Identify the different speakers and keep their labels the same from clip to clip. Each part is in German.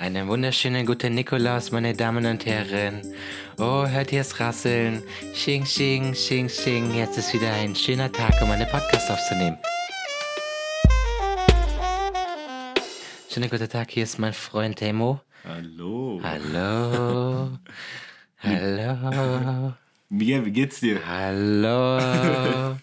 Speaker 1: Einen wunderschönen guten Nikolaus, meine Damen und Herren. Oh, hört ihr es rasseln? Sching, sching, sching, sching. Jetzt ist wieder ein schöner Tag, um eine Podcast aufzunehmen. Schönen guten Tag, hier ist mein Freund Temo.
Speaker 2: Hallo.
Speaker 1: Hallo. Hallo.
Speaker 2: Miguel, wie geht's dir?
Speaker 1: Hallo.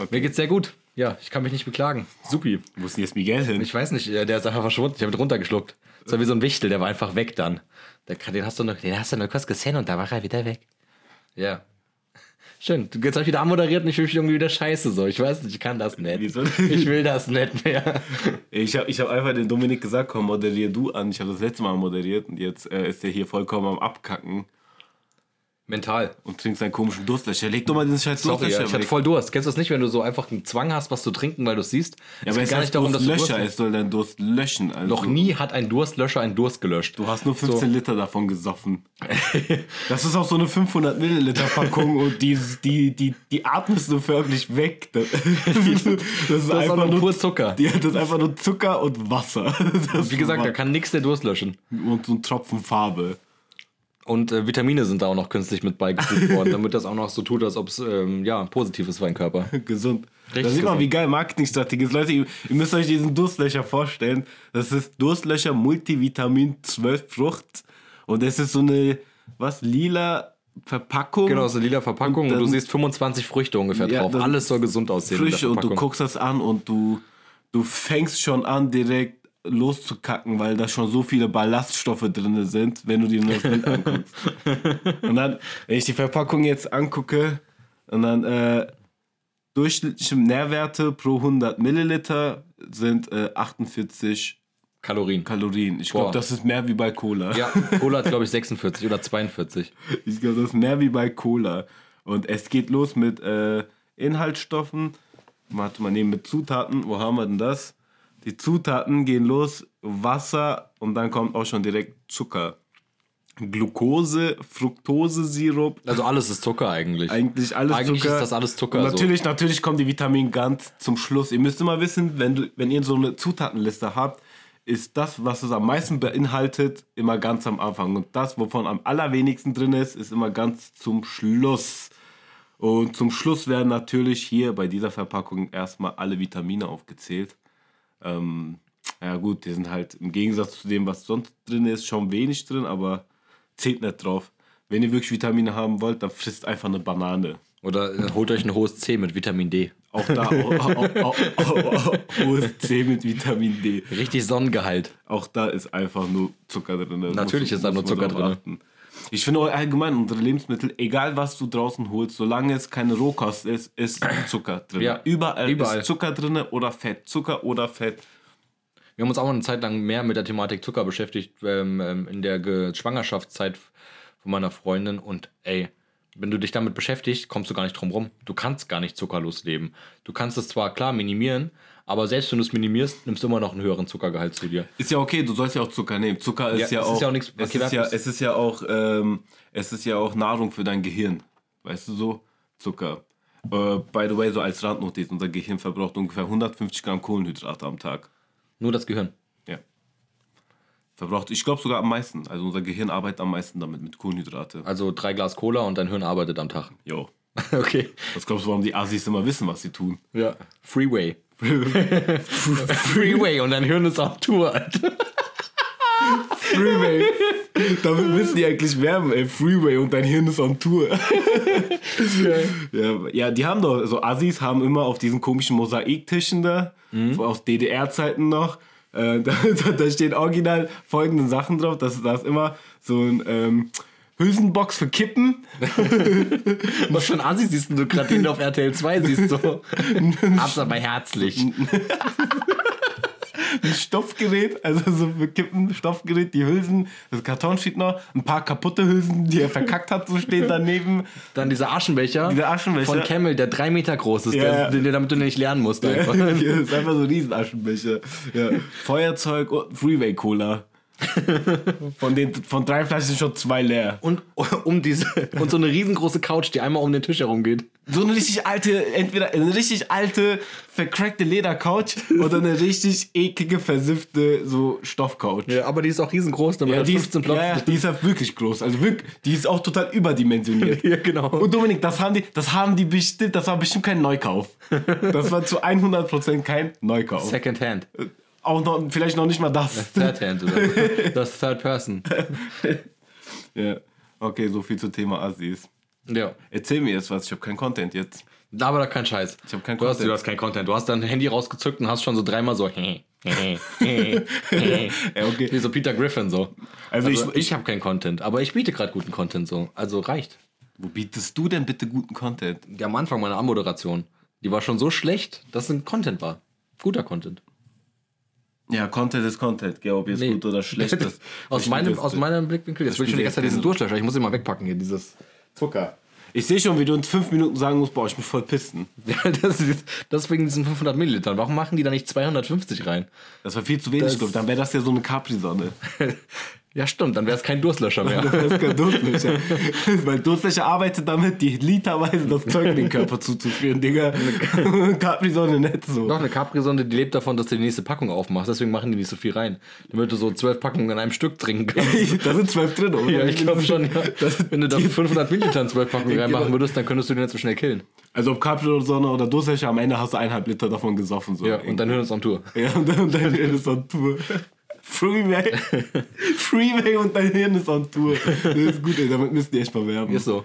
Speaker 3: Mir geht's sehr gut. Ja, ich kann mich nicht beklagen. Supi.
Speaker 2: Wo ist denn jetzt Miguel hin?
Speaker 3: Ich weiß nicht, der ist einfach verschwunden. Ich habe ihn runtergeschluckt. Das war wie so ein Wichtel, der war einfach weg dann. Der, den hast du noch.
Speaker 1: Den hast du nur kurz gesehen und da war er wieder weg.
Speaker 3: Ja. Schön. Du jetzt habe ich wieder anmoderiert und ich fühle mich irgendwie wieder scheiße so. Ich weiß nicht, ich kann das nicht.
Speaker 2: Wieso?
Speaker 3: Ich will das nicht mehr.
Speaker 2: Ich habe ich hab einfach den Dominik gesagt, komm, moderier du an. Ich habe das letzte Mal moderiert und jetzt äh, ist er hier vollkommen am Abkacken
Speaker 3: Mental.
Speaker 2: und trinkt seinen komischen Durstlöcher. Leg doch mal den scheiß
Speaker 3: Sorry, ja,
Speaker 2: Durstlöcher
Speaker 3: ich hatte voll Durst. Kennst du das nicht, wenn du so einfach einen Zwang hast, was zu trinken, weil du es siehst?
Speaker 2: Ja, aber es
Speaker 3: geht
Speaker 2: heißt Durstlöcher,
Speaker 3: hast.
Speaker 2: es soll deinen Durst löschen. Also
Speaker 3: Noch nie hat ein Durstlöscher einen Durst gelöscht.
Speaker 2: Du hast nur 15
Speaker 3: So.
Speaker 2: Liter davon gesoffen. Das ist auch so eine 500 Milliliter Packung und die, die, die, die atmest du förmlich weg. Das, das ist,
Speaker 3: Das ist auch nur pur Zucker.
Speaker 2: Ja, das ist einfach nur Zucker und Wasser. Das
Speaker 3: Wie gesagt, da kann nichts der Durst löschen.
Speaker 2: und so ein Tropfen Farbe.
Speaker 3: Und äh, Vitamine sind da auch noch künstlich mit beigefügt worden, damit das auch noch so tut, als ob es ähm, ja, positiv ist für den Körper.
Speaker 2: Gesund.
Speaker 3: Richtig
Speaker 2: da sieht man, wie geil Marketingstrategie ist. Leute, ihr, ihr müsst euch diesen Durstlöcher vorstellen. Das ist Durstlöcher Multivitamin 12 Frucht. Und es ist so eine, was, lila Verpackung.
Speaker 3: Genau, so lila Verpackung und,
Speaker 2: Und
Speaker 3: du
Speaker 2: dann-
Speaker 3: siehst 25 Früchte ungefähr
Speaker 2: Ja,
Speaker 3: drauf. Alles soll gesund aussehen.
Speaker 2: frisch und du guckst das an und du, du fängst schon an, direkt loszukacken, weil da schon so viele Ballaststoffe drin sind, wenn du dir nur das Bild anguckst. Und dann, wenn ich die Verpackung jetzt angucke, und dann äh, durchschnittliche Nährwerte pro 100 Milliliter sind äh, 48
Speaker 3: Kalorien.
Speaker 2: Kalorien. Ich glaube, das ist mehr wie bei Cola.
Speaker 3: Ja, Cola hat, glaube ich, 46 oder 42.
Speaker 2: Ich glaube, das ist mehr wie bei Cola. Und es geht los mit äh, Inhaltsstoffen. Warte mal, nehmen mit Zutaten. Wo haben wir denn das? Die Zutaten gehen los, Wasser und dann kommt auch schon direkt Zucker. Glucose, Fructosesirup,
Speaker 3: Also alles ist Zucker eigentlich.
Speaker 2: eigentlich alles
Speaker 3: Eigentlich
Speaker 2: Zucker.
Speaker 3: ist das alles Zucker,
Speaker 2: Und
Speaker 3: so.
Speaker 2: natürlich, natürlich kommen die Vitamine ganz zum Schluss. Ihr müsst immer wissen, wenn, wenn ihr so eine Zutatenliste habt, ist das, was es am meisten beinhaltet, immer ganz am Anfang. Und das, wovon am allerwenigsten drin ist, ist immer ganz zum Schluss. Und zum Schluss werden natürlich hier bei dieser Verpackung erstmal alle Vitamine aufgezählt. Ähm, ja gut, die sind halt im Gegensatz zu dem, was sonst drin ist, schon wenig drin, aber zählt nicht drauf. Wenn ihr wirklich Vitamine haben wollt, dann frisst einfach eine Banane.
Speaker 3: Oder äh, holt euch ein hohes C mit Vitamin D.
Speaker 2: Auch da auch, hohes C mit Vitamin D.
Speaker 3: Richtig Sonnengehalt.
Speaker 2: Auch da ist einfach nur Zucker drin.
Speaker 3: Natürlich ist da nur Zucker drin.
Speaker 2: drin. Ich finde allgemein unsere Lebensmittel, egal was du draußen holst, solange es keine Rohkost ist, ist Zucker drin.
Speaker 3: Ja,
Speaker 2: überall,
Speaker 3: überall.
Speaker 2: ist Zucker drin oder Fett. Zucker oder Fett.
Speaker 3: Wir haben uns auch eine Zeit lang mehr mit der Thematik Zucker beschäftigt, ähm, ähm, in der Ge Schwangerschaftszeit von meiner Freundin. Und ey, wenn du dich damit beschäftigst, kommst du gar nicht drum rum. Du kannst gar nicht zuckerlos leben. Du kannst es zwar klar minimieren, aber selbst wenn du es minimierst, nimmst du immer noch einen höheren Zuckergehalt zu dir.
Speaker 2: Ist ja okay, du sollst ja auch Zucker nehmen. Zucker ist
Speaker 3: Ja,
Speaker 2: ja,
Speaker 3: es
Speaker 2: auch.
Speaker 3: ist ja auch nichts
Speaker 2: es, ist ja, es ist ja auch. Ähm, es ist ja auch Nahrung für dein Gehirn. Weißt du so? Zucker. Äh, by the way, so als Randnotiz: unser Gehirn verbraucht ungefähr 150 Gramm Kohlenhydrate am Tag.
Speaker 3: Nur das Gehirn.
Speaker 2: Ja. Verbraucht, ich glaube sogar am meisten. Also unser Gehirn arbeitet am meisten damit, mit Kohlenhydrate.
Speaker 3: Also drei Glas Cola und dein Hirn arbeitet am Tag.
Speaker 2: Jo.
Speaker 3: okay.
Speaker 2: Was glaubst du, warum die Assis immer wissen, was sie tun?
Speaker 3: Ja. Freeway. Freeway und dein Hirn ist auf Tour. Alter.
Speaker 2: Freeway. Damit müssen die eigentlich werben, ey. Freeway und dein Hirn ist on Tour. ja, ja, die haben doch, so Assis haben immer auf diesen komischen Mosaiktischen da, aus DDR-Zeiten noch, äh, da, da, da stehen original folgende Sachen drauf. Das, da ist immer so ein ähm, Hülsenbox für Kippen,
Speaker 3: Was für ein Assi siehst du gerade, den du auf RTL 2 siehst? So. Hab's aber herzlich.
Speaker 2: ein Stoffgerät, also so für Kippen, Stoffgerät, die Hülsen, das Karton steht noch, ein paar kaputte Hülsen, die er verkackt hat, so stehen daneben.
Speaker 3: Dann dieser Aschenbecher,
Speaker 2: Dieser Aschenbecher.
Speaker 3: von Camel, der drei Meter groß ist,
Speaker 2: Ja.
Speaker 3: der, den, damit du nicht lernen musst. Einfach.
Speaker 2: Hier ist einfach so ein Riesenaschenbecher. Ja. Feuerzeug und Freeway Cola. Von den von drei Flaschen sind schon zwei leer.
Speaker 3: Und um diese und so eine riesengroße Couch, die einmal um den Tisch herum geht.
Speaker 2: So eine richtig alte, entweder eine richtig alte, vercrackte Ledercouch oder eine richtig eklige, versiffte so Stoffcouch.
Speaker 3: Ja, aber die ist auch riesengroß, damit
Speaker 2: Ja, die,
Speaker 3: 15
Speaker 2: ist,
Speaker 3: Platz.
Speaker 2: ja, die ist ja wirklich groß. Also wirklich, die ist auch total überdimensioniert.
Speaker 3: Ja, genau.
Speaker 2: Und Dominik, das haben die, das haben die bestimmt, das war bestimmt kein Neukauf. Das war zu 100% kein Neukauf.
Speaker 3: Second Hand.
Speaker 2: Auch noch, vielleicht noch nicht mal das.
Speaker 3: Third Hand oder das Third Person.
Speaker 2: Ja. Okay, so viel zum Thema Assis.
Speaker 3: Ja.
Speaker 2: Erzähl mir jetzt was, ich habe keinen Content jetzt.
Speaker 3: Aber da kein Scheiß.
Speaker 2: Ich hab keinen
Speaker 3: du hast,
Speaker 2: Content.
Speaker 3: Du hast kein Content. Du hast dein Handy rausgezückt und hast schon so dreimal so.
Speaker 2: Ja, okay.
Speaker 3: Wie so Peter Griffin so.
Speaker 2: Also
Speaker 3: Also,
Speaker 2: ich-
Speaker 3: ich, habe keinen Content, aber ich biete gerade guten Content so. Also reicht.
Speaker 2: Wo bietest du denn bitte guten Content?
Speaker 3: Ja, am Anfang meiner Anmoderation, die war schon so schlecht, dass es ein Content war. Guter Content.
Speaker 2: Ja, Content ist Content, gell, ob jetzt
Speaker 3: Nee.
Speaker 2: gut oder schlecht ist.
Speaker 3: aus, meinem, aus meinem Blickwinkel, jetzt will ich schon die ganze Zeit diesen Durchlöscher. Ich muss ihn mal wegpacken hier, dieses Zucker.
Speaker 2: Ich sehe schon, wie du in fünf Minuten sagen musst, boah, ich muss voll pissen.
Speaker 3: Ja, das ist, das wegen diesen 500 Millilitern. Warum machen die da nicht 250 rein?
Speaker 2: Das war viel zu wenig,
Speaker 3: Das-
Speaker 2: glaub. Dann wäre das ja so eine Capri-Sonne.
Speaker 3: Ja, stimmt, dann wäre es kein Durstlöscher mehr.
Speaker 2: Das ist kein Durstlöcher. Weil Durstlöcher arbeitet damit, die literweise das Zeug in den Körper zuzuführen, Digga. Capri-Sonne nicht so.
Speaker 3: Noch eine Capri-Sonde, die lebt davon, dass du die nächste Packung aufmachst. Deswegen machen die nicht so viel rein. Damit du so zwölf Packungen in einem Stück trinken kannst.
Speaker 2: da sind zwölf drin, oder?
Speaker 3: ja, ich glaube schon, ja. Wenn du da 500 Milliliter in zwölf Packungen
Speaker 2: Ja,
Speaker 3: reinmachen
Speaker 2: genau.
Speaker 3: würdest, dann könntest du den nicht so schnell killen.
Speaker 2: Also ob Capri-Sonne oder Durstlöcher, am Ende hast du eineinhalb Liter davon gesoffen. So.
Speaker 3: Ja, und dein Hirn ist on Tour.
Speaker 2: Ja, und dann, und dein Hirn ist on Tour. Freeway. Freeway und dein Hirn ist on Tour. Das ist gut, ey, damit müsst ihr echt mal werben.
Speaker 3: Ist so.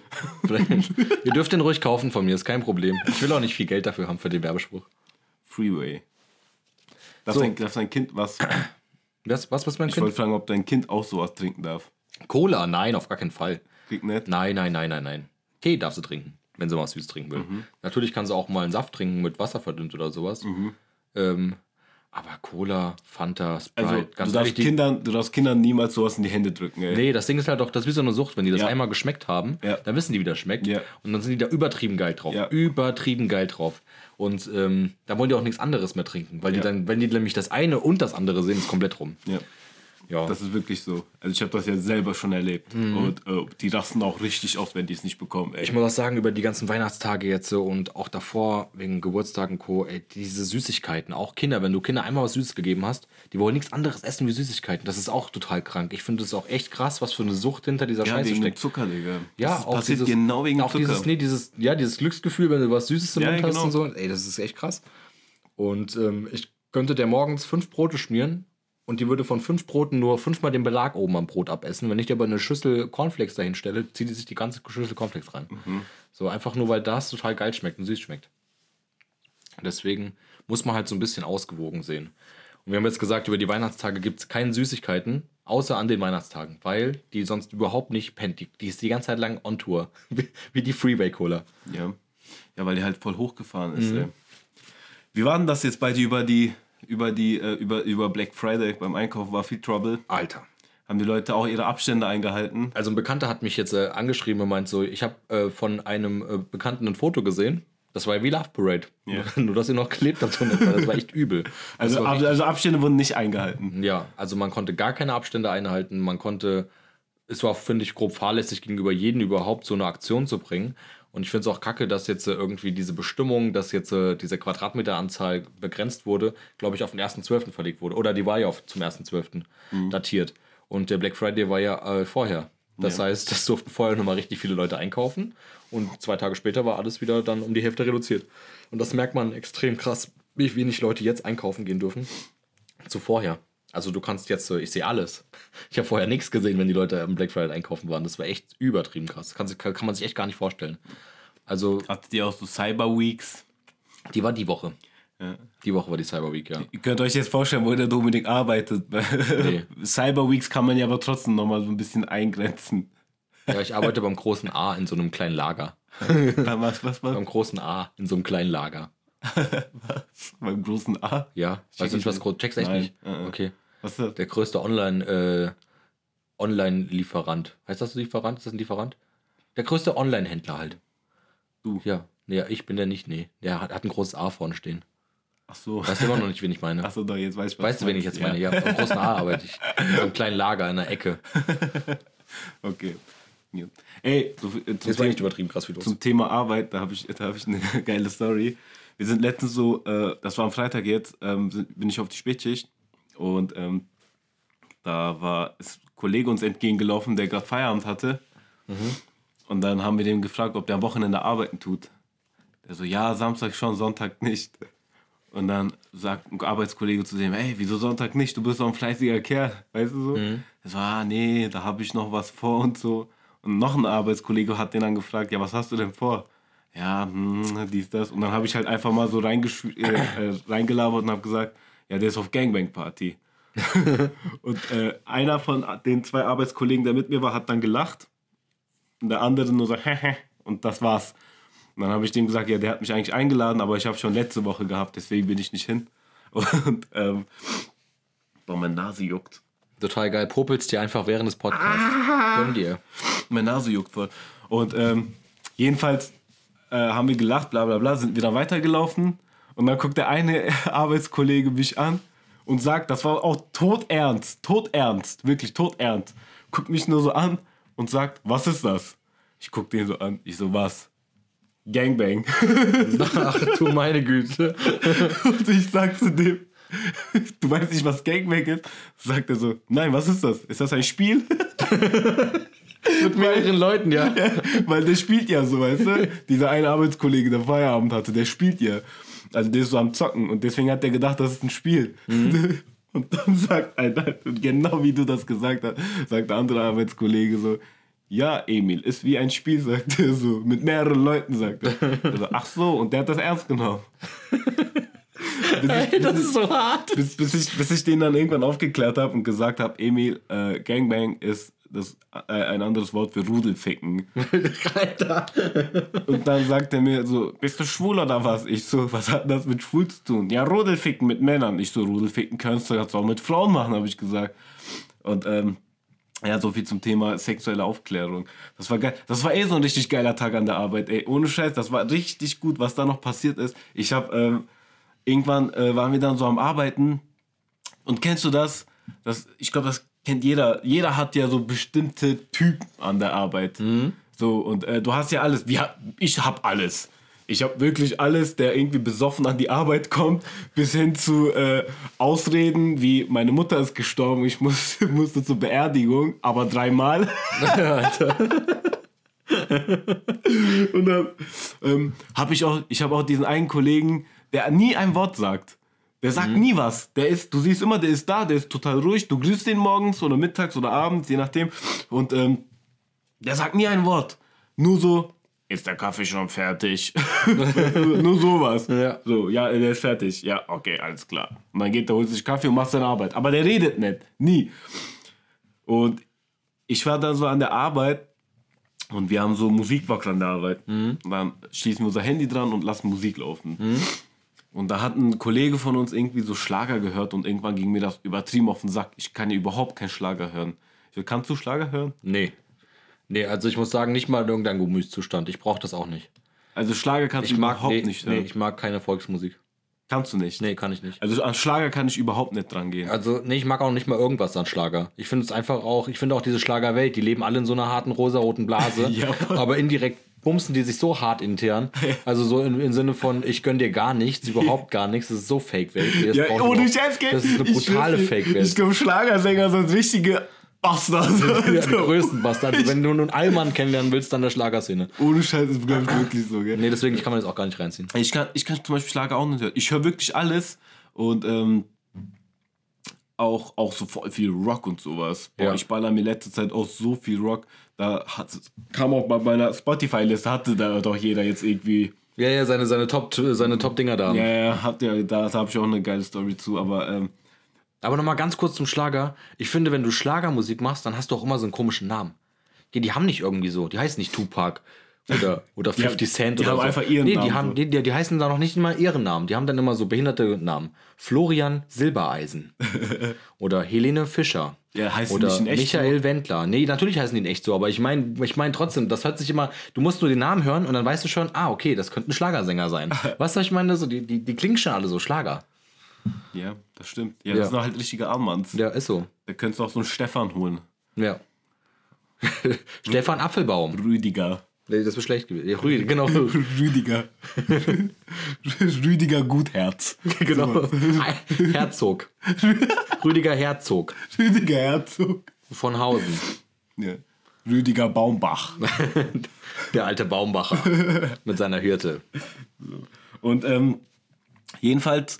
Speaker 3: Ihr dürft den ruhig kaufen von mir, ist kein Problem. Ich will auch nicht viel Geld dafür haben für den Werbespruch.
Speaker 2: Freeway. Darf,
Speaker 3: So.
Speaker 2: dein, darf dein Kind was?
Speaker 3: Was, was, was mein
Speaker 2: Ich
Speaker 3: Kind?
Speaker 2: wollte fragen, ob dein Kind auch sowas trinken darf.
Speaker 3: Cola? Nein, auf gar keinen Fall.
Speaker 2: Kriegt nicht?
Speaker 3: Nein, nein, nein, nein, nein. Tee darf sie trinken, wenn sie was süß trinken will. Natürlich kann sie auch mal einen Saft trinken mit Wasser verdünnt oder sowas. Ähm, aber Cola, Fanta, Sprite,
Speaker 2: Also, du darfst,
Speaker 3: die-
Speaker 2: Kindern, du darfst Kindern niemals sowas in die Hände drücken, ey.
Speaker 3: Nee, das Ding ist halt doch, das ist wie so eine Sucht. Wenn die das
Speaker 2: Ja.
Speaker 3: einmal geschmeckt haben,
Speaker 2: Ja.
Speaker 3: dann wissen die, wie das schmeckt.
Speaker 2: Ja.
Speaker 3: Und dann sind die da übertrieben geil drauf. Übertrieben geil drauf. Und ähm, da wollen die auch nichts anderes mehr trinken. Weil die dann, wenn die nämlich das eine und das andere sehen, ist komplett rum.
Speaker 2: Ja. Das ist wirklich so. Also ich habe das ja selber schon erlebt. Und äh, die rasten auch richtig aus, wenn die es nicht bekommen, ey.
Speaker 3: Ich muss auch sagen, über die ganzen Weihnachtstage jetzt so und auch davor, wegen Geburtstagen und Co., ey, diese Süßigkeiten, auch Kinder, wenn du Kinder einmal was Süßes gegeben hast, die wollen nichts anderes essen wie Süßigkeiten. Das ist auch total krank. Ich finde es auch echt krass, was für eine Sucht hinter dieser
Speaker 2: ja,
Speaker 3: Scheiße
Speaker 2: wegen
Speaker 3: steckt.
Speaker 2: Zucker, Digga.
Speaker 3: Ja,
Speaker 2: das
Speaker 3: auch
Speaker 2: passiert
Speaker 3: dieses,
Speaker 2: genau wegen
Speaker 3: auch
Speaker 2: Zucker.
Speaker 3: dieses, nee, dieses, ja, dieses Glücksgefühl, wenn du was Süßes im
Speaker 2: Ja,
Speaker 3: Mund hast
Speaker 2: genau.
Speaker 3: und so. Ey, das ist echt krass. Und ähm, ich könnte der morgens fünf Brote schmieren und die würde von fünf Broten nur fünfmal den Belag oben am Brot abessen. Wenn ich dir aber eine Schüssel Cornflakes dahin stelle, zieht die sich die ganze Schüssel Cornflakes rein.
Speaker 2: Mhm.
Speaker 3: So einfach nur, weil das total geil schmeckt und süß schmeckt. Deswegen muss man halt so ein bisschen ausgewogen sehen. Und wir haben jetzt gesagt, über die Weihnachtstage gibt es keine Süßigkeiten, außer an den Weihnachtstagen, weil die sonst überhaupt nicht pennt. Die, die ist die ganze Zeit lang on Tour. Wie, die Freeway Cola.
Speaker 2: Ja. ja, weil die halt voll hochgefahren ist,
Speaker 3: Mhm.
Speaker 2: Wie war denn das jetzt bei dir über die, über die, äh, über, über Black Friday? Beim Einkaufen war viel Trouble.
Speaker 3: Alter.
Speaker 2: Haben die Leute auch ihre Abstände eingehalten?
Speaker 3: Also ein Bekannter hat mich jetzt äh, angeschrieben und meint so, ich habe äh, von einem äh, Bekannten ein Foto gesehen. Das war ja wie Love Parade.
Speaker 2: Ja.
Speaker 3: Nur, dass ihr noch gelebt habt. Das war echt übel. Das
Speaker 2: Also, ab, also Abstände wurden nicht eingehalten.
Speaker 3: Ja, also man konnte gar keine Abstände einhalten. Man konnte, es war, finde ich, grob fahrlässig gegenüber jedem überhaupt so eine Aktion zu bringen. Und ich finde es auch kacke, dass jetzt äh, irgendwie diese Bestimmung, dass jetzt äh, diese Quadratmeteranzahl begrenzt wurde, glaube ich, auf den 1.12. verlegt wurde. Oder die war ja auf, zum 1.12. datiert. Und der Black Friday war ja äh, vorher. Das
Speaker 2: Ja.
Speaker 3: heißt, das durften vorher nochmal richtig viele Leute einkaufen. Und zwei Tage später war alles wieder dann um die Hälfte reduziert. Und das merkt man extrem krass, wie wenig Leute jetzt einkaufen gehen dürfen zu vorher. Also du kannst jetzt, so- ich sehe alles. Ich habe vorher nichts gesehen, wenn die Leute am Black Friday einkaufen waren. Das war echt übertrieben krass. Kann, kann man sich echt gar nicht vorstellen. Also
Speaker 2: Hattet ihr auch so Cyber Weeks?
Speaker 3: die war die Woche.
Speaker 2: Ja.
Speaker 3: Die Woche war die Cyber Week, ja.
Speaker 2: Ihr könnt euch jetzt vorstellen, wo der Dominik arbeitet.
Speaker 3: Nee.
Speaker 2: Cyber Weeks kann man ja aber trotzdem nochmal so ein bisschen eingrenzen.
Speaker 3: Ja, ich arbeite beim großen A in so einem kleinen Lager.
Speaker 2: was, was, was?
Speaker 3: Beim großen A in so einem kleinen Lager.
Speaker 2: Beim großen A?
Speaker 3: Ja, weißt du nicht, was groß checkst echt
Speaker 2: Nein.
Speaker 3: nicht?
Speaker 2: Äh, äh.
Speaker 3: Okay.
Speaker 2: Was ist das?
Speaker 3: Der größte Online, äh, Online-Lieferant. Heißt das Lieferant? Ist das ein Lieferant? Der größte Online-Händler halt.
Speaker 2: Du.
Speaker 3: Ja. Nee, ich bin der nicht, nee. Der hat, hat ein großes A vorne stehen.
Speaker 2: Ach so.
Speaker 3: Weißt du immer noch nicht, wen ich meine?
Speaker 2: Ach so, doch, jetzt weiß ich, was
Speaker 3: Weißt du, wen ich jetzt meine?
Speaker 2: Ja.
Speaker 3: Ja, am großen A arbeite ich. In so einem kleinen Lager in der Ecke.
Speaker 2: Okay. Ja. Ey, so, äh, zum, Thema,
Speaker 3: übertrieben krass wie du.
Speaker 2: zum Thema Arbeit, da habe ich, da hab ich eine geile Story. Wir sind letztens so, äh, das war am Freitag jetzt, ähm, sind, bin ich auf die Spätschicht und ähm, da war ist ein Kollege uns entgegengelaufen, der gerade Feierabend hatte. Und dann haben wir den gefragt, ob der am Wochenende arbeiten tut. Der so, ja, Samstag schon, Sonntag nicht. Und dann sagt ein Arbeitskollege zu dem, ey, wieso Sonntag nicht? Du bist doch ein fleißiger Kerl, weißt du so? Er so, ah, nee, da habe ich noch was vor und so. Und noch ein Arbeitskollege hat den dann gefragt, ja, was hast du denn vor? Ja, hm, dies, das. Und dann habe ich halt einfach mal so äh, äh, reingelabert und habe gesagt, ja, der ist auf Gangbang-Party. und äh, einer von den zwei Arbeitskollegen, der mit mir war, hat dann gelacht. Und der andere nur so, hehe. Und das war's. Und dann habe ich dem gesagt, ja, der hat mich eigentlich eingeladen, aber ich habe schon letzte Woche gehabt, deswegen bin ich nicht hin. Und ähm, boah, meine Nase juckt.
Speaker 3: Total geil. Popelst dir einfach während des Podcasts. Gönn dir.
Speaker 2: Meine Nase juckt voll. Und ähm, jedenfalls äh, haben wir gelacht, bla bla bla, sind dann weitergelaufen. Und dann guckt der eine Arbeitskollege mich an und sagt, das war auch todernst, todernst, wirklich todernst. Guckt mich nur so an und sagt, was ist das? Ich guck den so an, ich so, was? Gangbang.
Speaker 3: Ach du meine Güte.
Speaker 2: Und ich sag zu dem, du weißt nicht, was Gangbang ist? Sagt er so, nein, was ist das? Ist das ein Spiel?
Speaker 3: Mit mehreren Leuten, ja.
Speaker 2: Weil der spielt ja so, weißt du? Dieser eine Arbeitskollege, der Feierabend hatte, der spielt ja. Also der ist so am Zocken und deswegen hat er gedacht, das ist ein Spiel. Und dann sagt einer, genau wie du das gesagt hast, sagt der andere Arbeitskollege so, ja, Emil, ist wie ein Spiel, sagt er so, mit mehreren Leuten, sagt er. Also, ach so, und der hat das ernst genommen. bis, ich,
Speaker 3: Das
Speaker 2: bis,
Speaker 3: ist so hart.
Speaker 2: bis, bis, ich, bis ich den dann irgendwann aufgeklärt habe und gesagt habe, Emil, äh, Gangbang ist das, äh, ein anderes Wort für Rudelficken.
Speaker 3: Alter.
Speaker 2: Und dann sagt er mir so, bist du schwul oder was? Ich so, was hat das mit schwul zu tun? Ja, Rudelficken mit Männern. Ich so, Rudelficken kannst du jetzt auch mit Frauen machen, habe ich gesagt. Und ähm, ja, so viel zum Thema sexuelle Aufklärung. Das war geil. Das war eh so ein richtig geiler Tag an der Arbeit, ey. Ohne Scheiß, das war richtig gut, was da noch passiert ist. Ich habe ähm, irgendwann äh, waren wir dann so am Arbeiten und kennst du das? das ich glaube, das kennt jeder. Jeder hat ja so bestimmte Typen an der Arbeit. So, und äh, du hast ja alles. Wir, ich hab alles. Ich habe wirklich alles, der irgendwie besoffen an die Arbeit kommt, bis hin zu äh, Ausreden wie meine Mutter ist gestorben, ich muss, musste zur Beerdigung, aber dreimal. Und dann ähm, habe ich auch, ich habe auch diesen einen Kollegen, der nie ein Wort sagt. Der sagt nie was. Der ist, du siehst immer, der ist da, der ist total ruhig. Du grüßt den morgens oder mittags oder abends, je nachdem. Und ähm, der sagt nie ein Wort. Nur so, ist der Kaffee schon fertig? Nur sowas.
Speaker 3: Ja.
Speaker 2: So, ja, der ist fertig. Ja, okay, alles klar. Und dann geht er, holt sich Kaffee und macht seine Arbeit. Aber der redet nicht. Nie. Und ich war dann so an der Arbeit und wir haben so Musikbox an der Arbeit. Und dann schließen wir unser Handy dran und lassen Musik laufen. Und da hat ein Kollege von uns irgendwie so Schlager gehört und irgendwann ging mir das übertrieben auf den Sack. Ich kann ja überhaupt keinen Schlager hören. Ich kannst du Schlager hören?
Speaker 3: Nee. Nee, also ich muss sagen, nicht mal in irgendeinem Gemütszustand. Ich brauche das auch nicht.
Speaker 2: Also Schlager kannst
Speaker 3: Ich
Speaker 2: du
Speaker 3: mag
Speaker 2: überhaupt
Speaker 3: nee,
Speaker 2: nicht
Speaker 3: nee,
Speaker 2: hören.
Speaker 3: ich mag keine Volksmusik.
Speaker 2: kannst du nicht.
Speaker 3: Nee, kann ich nicht.
Speaker 2: Also an Schlager kann ich überhaupt nicht dran gehen.
Speaker 3: Also, nee, ich mag auch nicht mal irgendwas an Schlager. Ich finde es einfach auch, ich finde auch diese Schlagerwelt, die leben alle in so einer harten rosaroten Blase.
Speaker 2: Ja.
Speaker 3: aber indirekt bumsen die sich so hart intern. Also so im, im Sinne von, ich gönn dir gar nichts, überhaupt gar nichts. Das ist so Fake-Welt.
Speaker 2: Ja, ohne gell?
Speaker 3: Das ist eine brutale
Speaker 2: dir, Ich
Speaker 3: Fake-Welt.
Speaker 2: glaube, Schlagersänger sind richtige Bastards.
Speaker 3: Ja, die größten Bastard. Also wenn du nun Allmann kennenlernen willst, dann der Schlagerszene.
Speaker 2: Ohne Scheiß ist glaube ich wirklich so, gell?
Speaker 3: Nee, deswegen ich kann man das auch gar nicht reinziehen.
Speaker 2: Ich kann, ich kann zum Beispiel Schlager auch nicht hören. Ich höre wirklich alles und ähm, auch, auch so viel Rock und sowas. Boah,
Speaker 3: Ja.
Speaker 2: Ich baller mir letzte Zeit auch so viel Rock. Da hat, kam auch bei meiner Spotify-Liste, hatte da doch jeder jetzt irgendwie.
Speaker 3: Ja, ja, seine, seine Top, seine Top-Dinger da.
Speaker 2: Ja, ja, hat ja, da, da habe ich auch eine geile Story zu, aber ähm,
Speaker 3: Aber nochmal ganz kurz zum Schlager. Ich finde, wenn du Schlagermusik machst, dann hast du auch immer so einen komischen Namen. Die, die haben nicht irgendwie so. Die heißen nicht Tupac Oder, oder 50 Cent
Speaker 2: die
Speaker 3: oder
Speaker 2: haben
Speaker 3: so.
Speaker 2: einfach ihren
Speaker 3: nee,
Speaker 2: Namen
Speaker 3: Die, haben,
Speaker 2: so.
Speaker 3: die, die, die heißen da noch nicht mal ihren Namen. Die haben dann immer so behinderte Namen. Florian Silbereisen. oder Helene Fischer.
Speaker 2: Ja, heißen
Speaker 3: oder
Speaker 2: nicht in echt
Speaker 3: Michael Wendler. Nee, natürlich heißen die in echt so, aber ich meine ich mein trotzdem, das hört sich immer, du musst nur den Namen hören und dann weißt du schon, ah, okay, das könnte ein Schlagersänger sein. weißt du, was ich meine? So, die, die, die klingen schon alle so Schlager.
Speaker 2: Ja, das stimmt. Ja,
Speaker 3: Ja.
Speaker 2: das sind halt richtige Armbands.
Speaker 3: Ja, ist so.
Speaker 2: Da könntest du auch so einen Stefan holen.
Speaker 3: Ja. Stefan Apfelbaum.
Speaker 2: Rüdiger.
Speaker 3: Nee, das wäre schlecht gewesen. Ja, Rüdi, genau.
Speaker 2: Rüdiger. Rüdiger Gutherz.
Speaker 3: genau. Herzog. Rüdiger Herzog
Speaker 2: Rüdiger Herzog.
Speaker 3: von Hausen.
Speaker 2: Ja. Rüdiger Baumbach.
Speaker 3: Der alte Baumbacher mit seiner Hürte.
Speaker 2: Und ähm, jedenfalls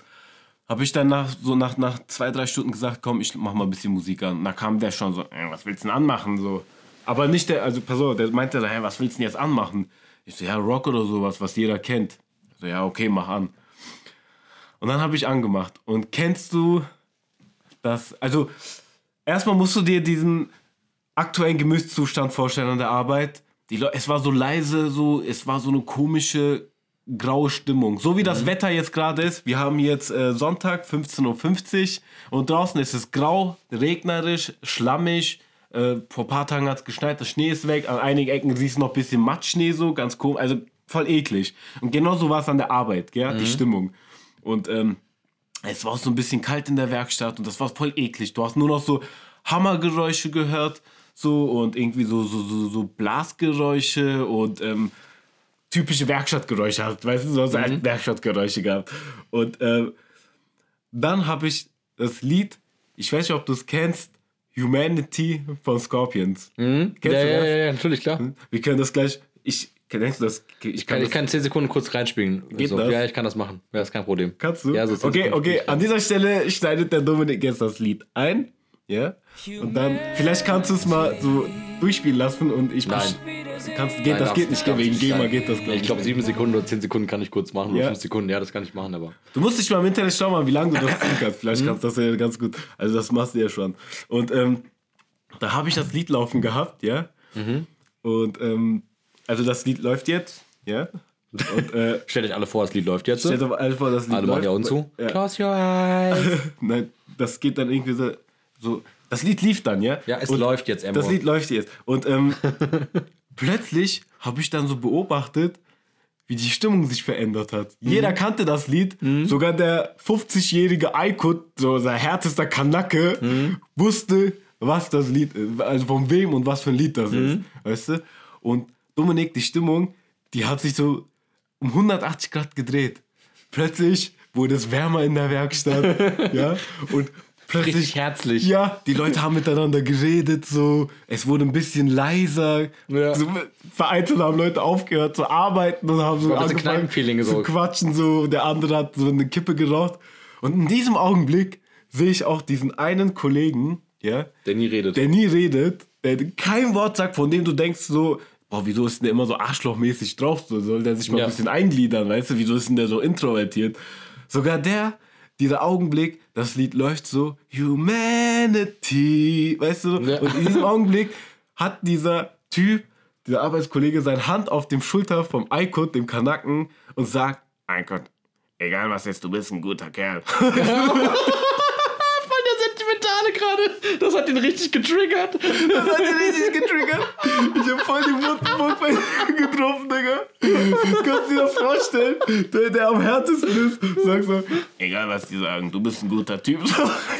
Speaker 2: habe ich dann nach, so nach, nach zwei, drei Stunden gesagt, komm, ich mach mal ein bisschen Musik an. Und da kam der schon so, äh, was willst du denn anmachen? So. Aber nicht der, also pass auf, der meinte, hä, was willst du denn jetzt anmachen? Ich so, ja, Rock oder sowas, was jeder kennt. Ich so, ja, okay, mach an. Und dann habe ich angemacht. Und kennst du das, also erstmal musst du dir diesen aktuellen Gemütszustand vorstellen an der Arbeit. Die es war so leise, so, es war so eine komische graue Stimmung. So wie das Wetter jetzt gerade ist. Wir haben jetzt äh, Sonntag, 15.50 Uhr und draußen ist es grau, regnerisch, schlammig. Äh, vor ein paar Tagen hat es geschneit, der Schnee ist weg. An einigen Ecken siehst du noch ein bisschen Matschschnee, so ganz komisch. Also voll eklig. Und genauso war es an der Arbeit, gell? die Stimmung. Und ähm, es war auch so ein bisschen kalt in der Werkstatt und das war voll eklig. Du hast nur noch so Hammergeräusche gehört, so und irgendwie so, so, so, so Blasgeräusche und ähm, typische Werkstattgeräusche hast, weißt du, so hast du halt Werkstattgeräusche gehabt. Und ähm, dann habe ich das Lied, ich weiß nicht, ob du es kennst, Humanity von Scorpions. Kennst
Speaker 3: Ja,
Speaker 2: du
Speaker 3: ja,
Speaker 2: das?
Speaker 3: ja, ja, natürlich, klar.
Speaker 2: Wir können das gleich. Ich denkst du das? Ich
Speaker 3: Kann,
Speaker 2: kann
Speaker 3: ich kann 10 Sekunden kurz reinspielen.
Speaker 2: Geht
Speaker 3: so.
Speaker 2: das?
Speaker 3: Ja, ich kann das machen. Ja, ist kein Problem.
Speaker 2: Kannst du?
Speaker 3: Ja, so 10
Speaker 2: okay,
Speaker 3: Sekunden
Speaker 2: okay. An dieser Stelle schneidet der Dominik jetzt das Lied ein. Ja? Und dann, vielleicht kannst du es mal so durchspielen lassen und ich
Speaker 3: Nein.
Speaker 2: Kannst, geht,
Speaker 3: Nein,
Speaker 2: das geht nicht, wegen GEMA geht das
Speaker 3: Nee,
Speaker 2: glaub
Speaker 3: Ich glaube, 7 Sekunden oder 10 Sekunden kann ich kurz machen. Oder
Speaker 2: Ja.
Speaker 3: 5 Sekunden, ja, das kann ich machen, aber.
Speaker 2: Du musst dich mal im Internet schauen, mal, wie lange du das tun kannst. Vielleicht
Speaker 3: Mhm.
Speaker 2: kannst du das ja ganz gut. Also das machst du ja schon. Und ähm, da habe ich das Lied laufen gehabt, ja.
Speaker 3: Mhm.
Speaker 2: Und ähm, also das Lied läuft jetzt, ja. Und äh,
Speaker 3: Stellt euch alle vor, das Lied läuft jetzt.
Speaker 2: stellt euch einfach vor, das Lied
Speaker 3: Alle machen
Speaker 2: läuft.
Speaker 3: die Augen zu.
Speaker 2: Ja.
Speaker 3: Close your eyes.
Speaker 2: Nein, das geht dann irgendwie so. so das Lied lief dann, ja?
Speaker 3: Ja, es
Speaker 2: Und
Speaker 3: läuft jetzt, Emro.
Speaker 2: Das Lied läuft jetzt. Und ähm, plötzlich habe ich dann so beobachtet, wie die Stimmung sich verändert hat.
Speaker 3: Mhm.
Speaker 2: Jeder kannte das Lied. Sogar der 50-jährige Aykut, so sein härtester Kanacke,
Speaker 3: Mhm.
Speaker 2: wusste, was das Lied ist. Also von wem und was für ein Lied das
Speaker 3: Mhm.
Speaker 2: ist. Weißt du? Und Dominik, die Stimmung, die hat sich so um 180 Grad gedreht. Plötzlich wurde es wärmer in der Werkstatt. ja? Und plötzlich.
Speaker 3: Richtig herzlich.
Speaker 2: Ja, die Leute haben miteinander geredet, so. Es wurde ein bisschen leiser.
Speaker 3: Ja.
Speaker 2: So, vereinzelt haben Leute aufgehört zu arbeiten und haben so angefangen zu quatschen. So. Der andere hat so eine Kippe geraucht. Und in diesem Augenblick sehe ich auch diesen einen Kollegen, ja,
Speaker 3: Der nie redet.
Speaker 2: der nie redet, der kein Wort sagt, von dem du denkst so, boah, wieso ist denn der immer so arschlochmäßig drauf? So, soll der sich mal
Speaker 3: Ja.
Speaker 2: ein bisschen eingliedern, weißt du? Wieso ist denn der so introvertiert? Sogar der, dieser Augenblick, das Lied läuft so, Humanity, weißt du?
Speaker 3: Ja.
Speaker 2: Und in diesem Augenblick hat dieser Typ, dieser Arbeitskollege, seine Hand auf dem Schulter vom Aykut, dem Kanaken, und sagt, Aykut, egal was jetzt, du bist ein guter Kerl.
Speaker 3: Gerade. Das hat ihn richtig getriggert.
Speaker 2: Das hat ihn richtig getriggert. Ich hab voll die bei ihm getroffen, Digga. Kannst du dir das vorstellen? Der, der am härtesten ist, sagt so, egal was die sagen, du bist ein guter Typ.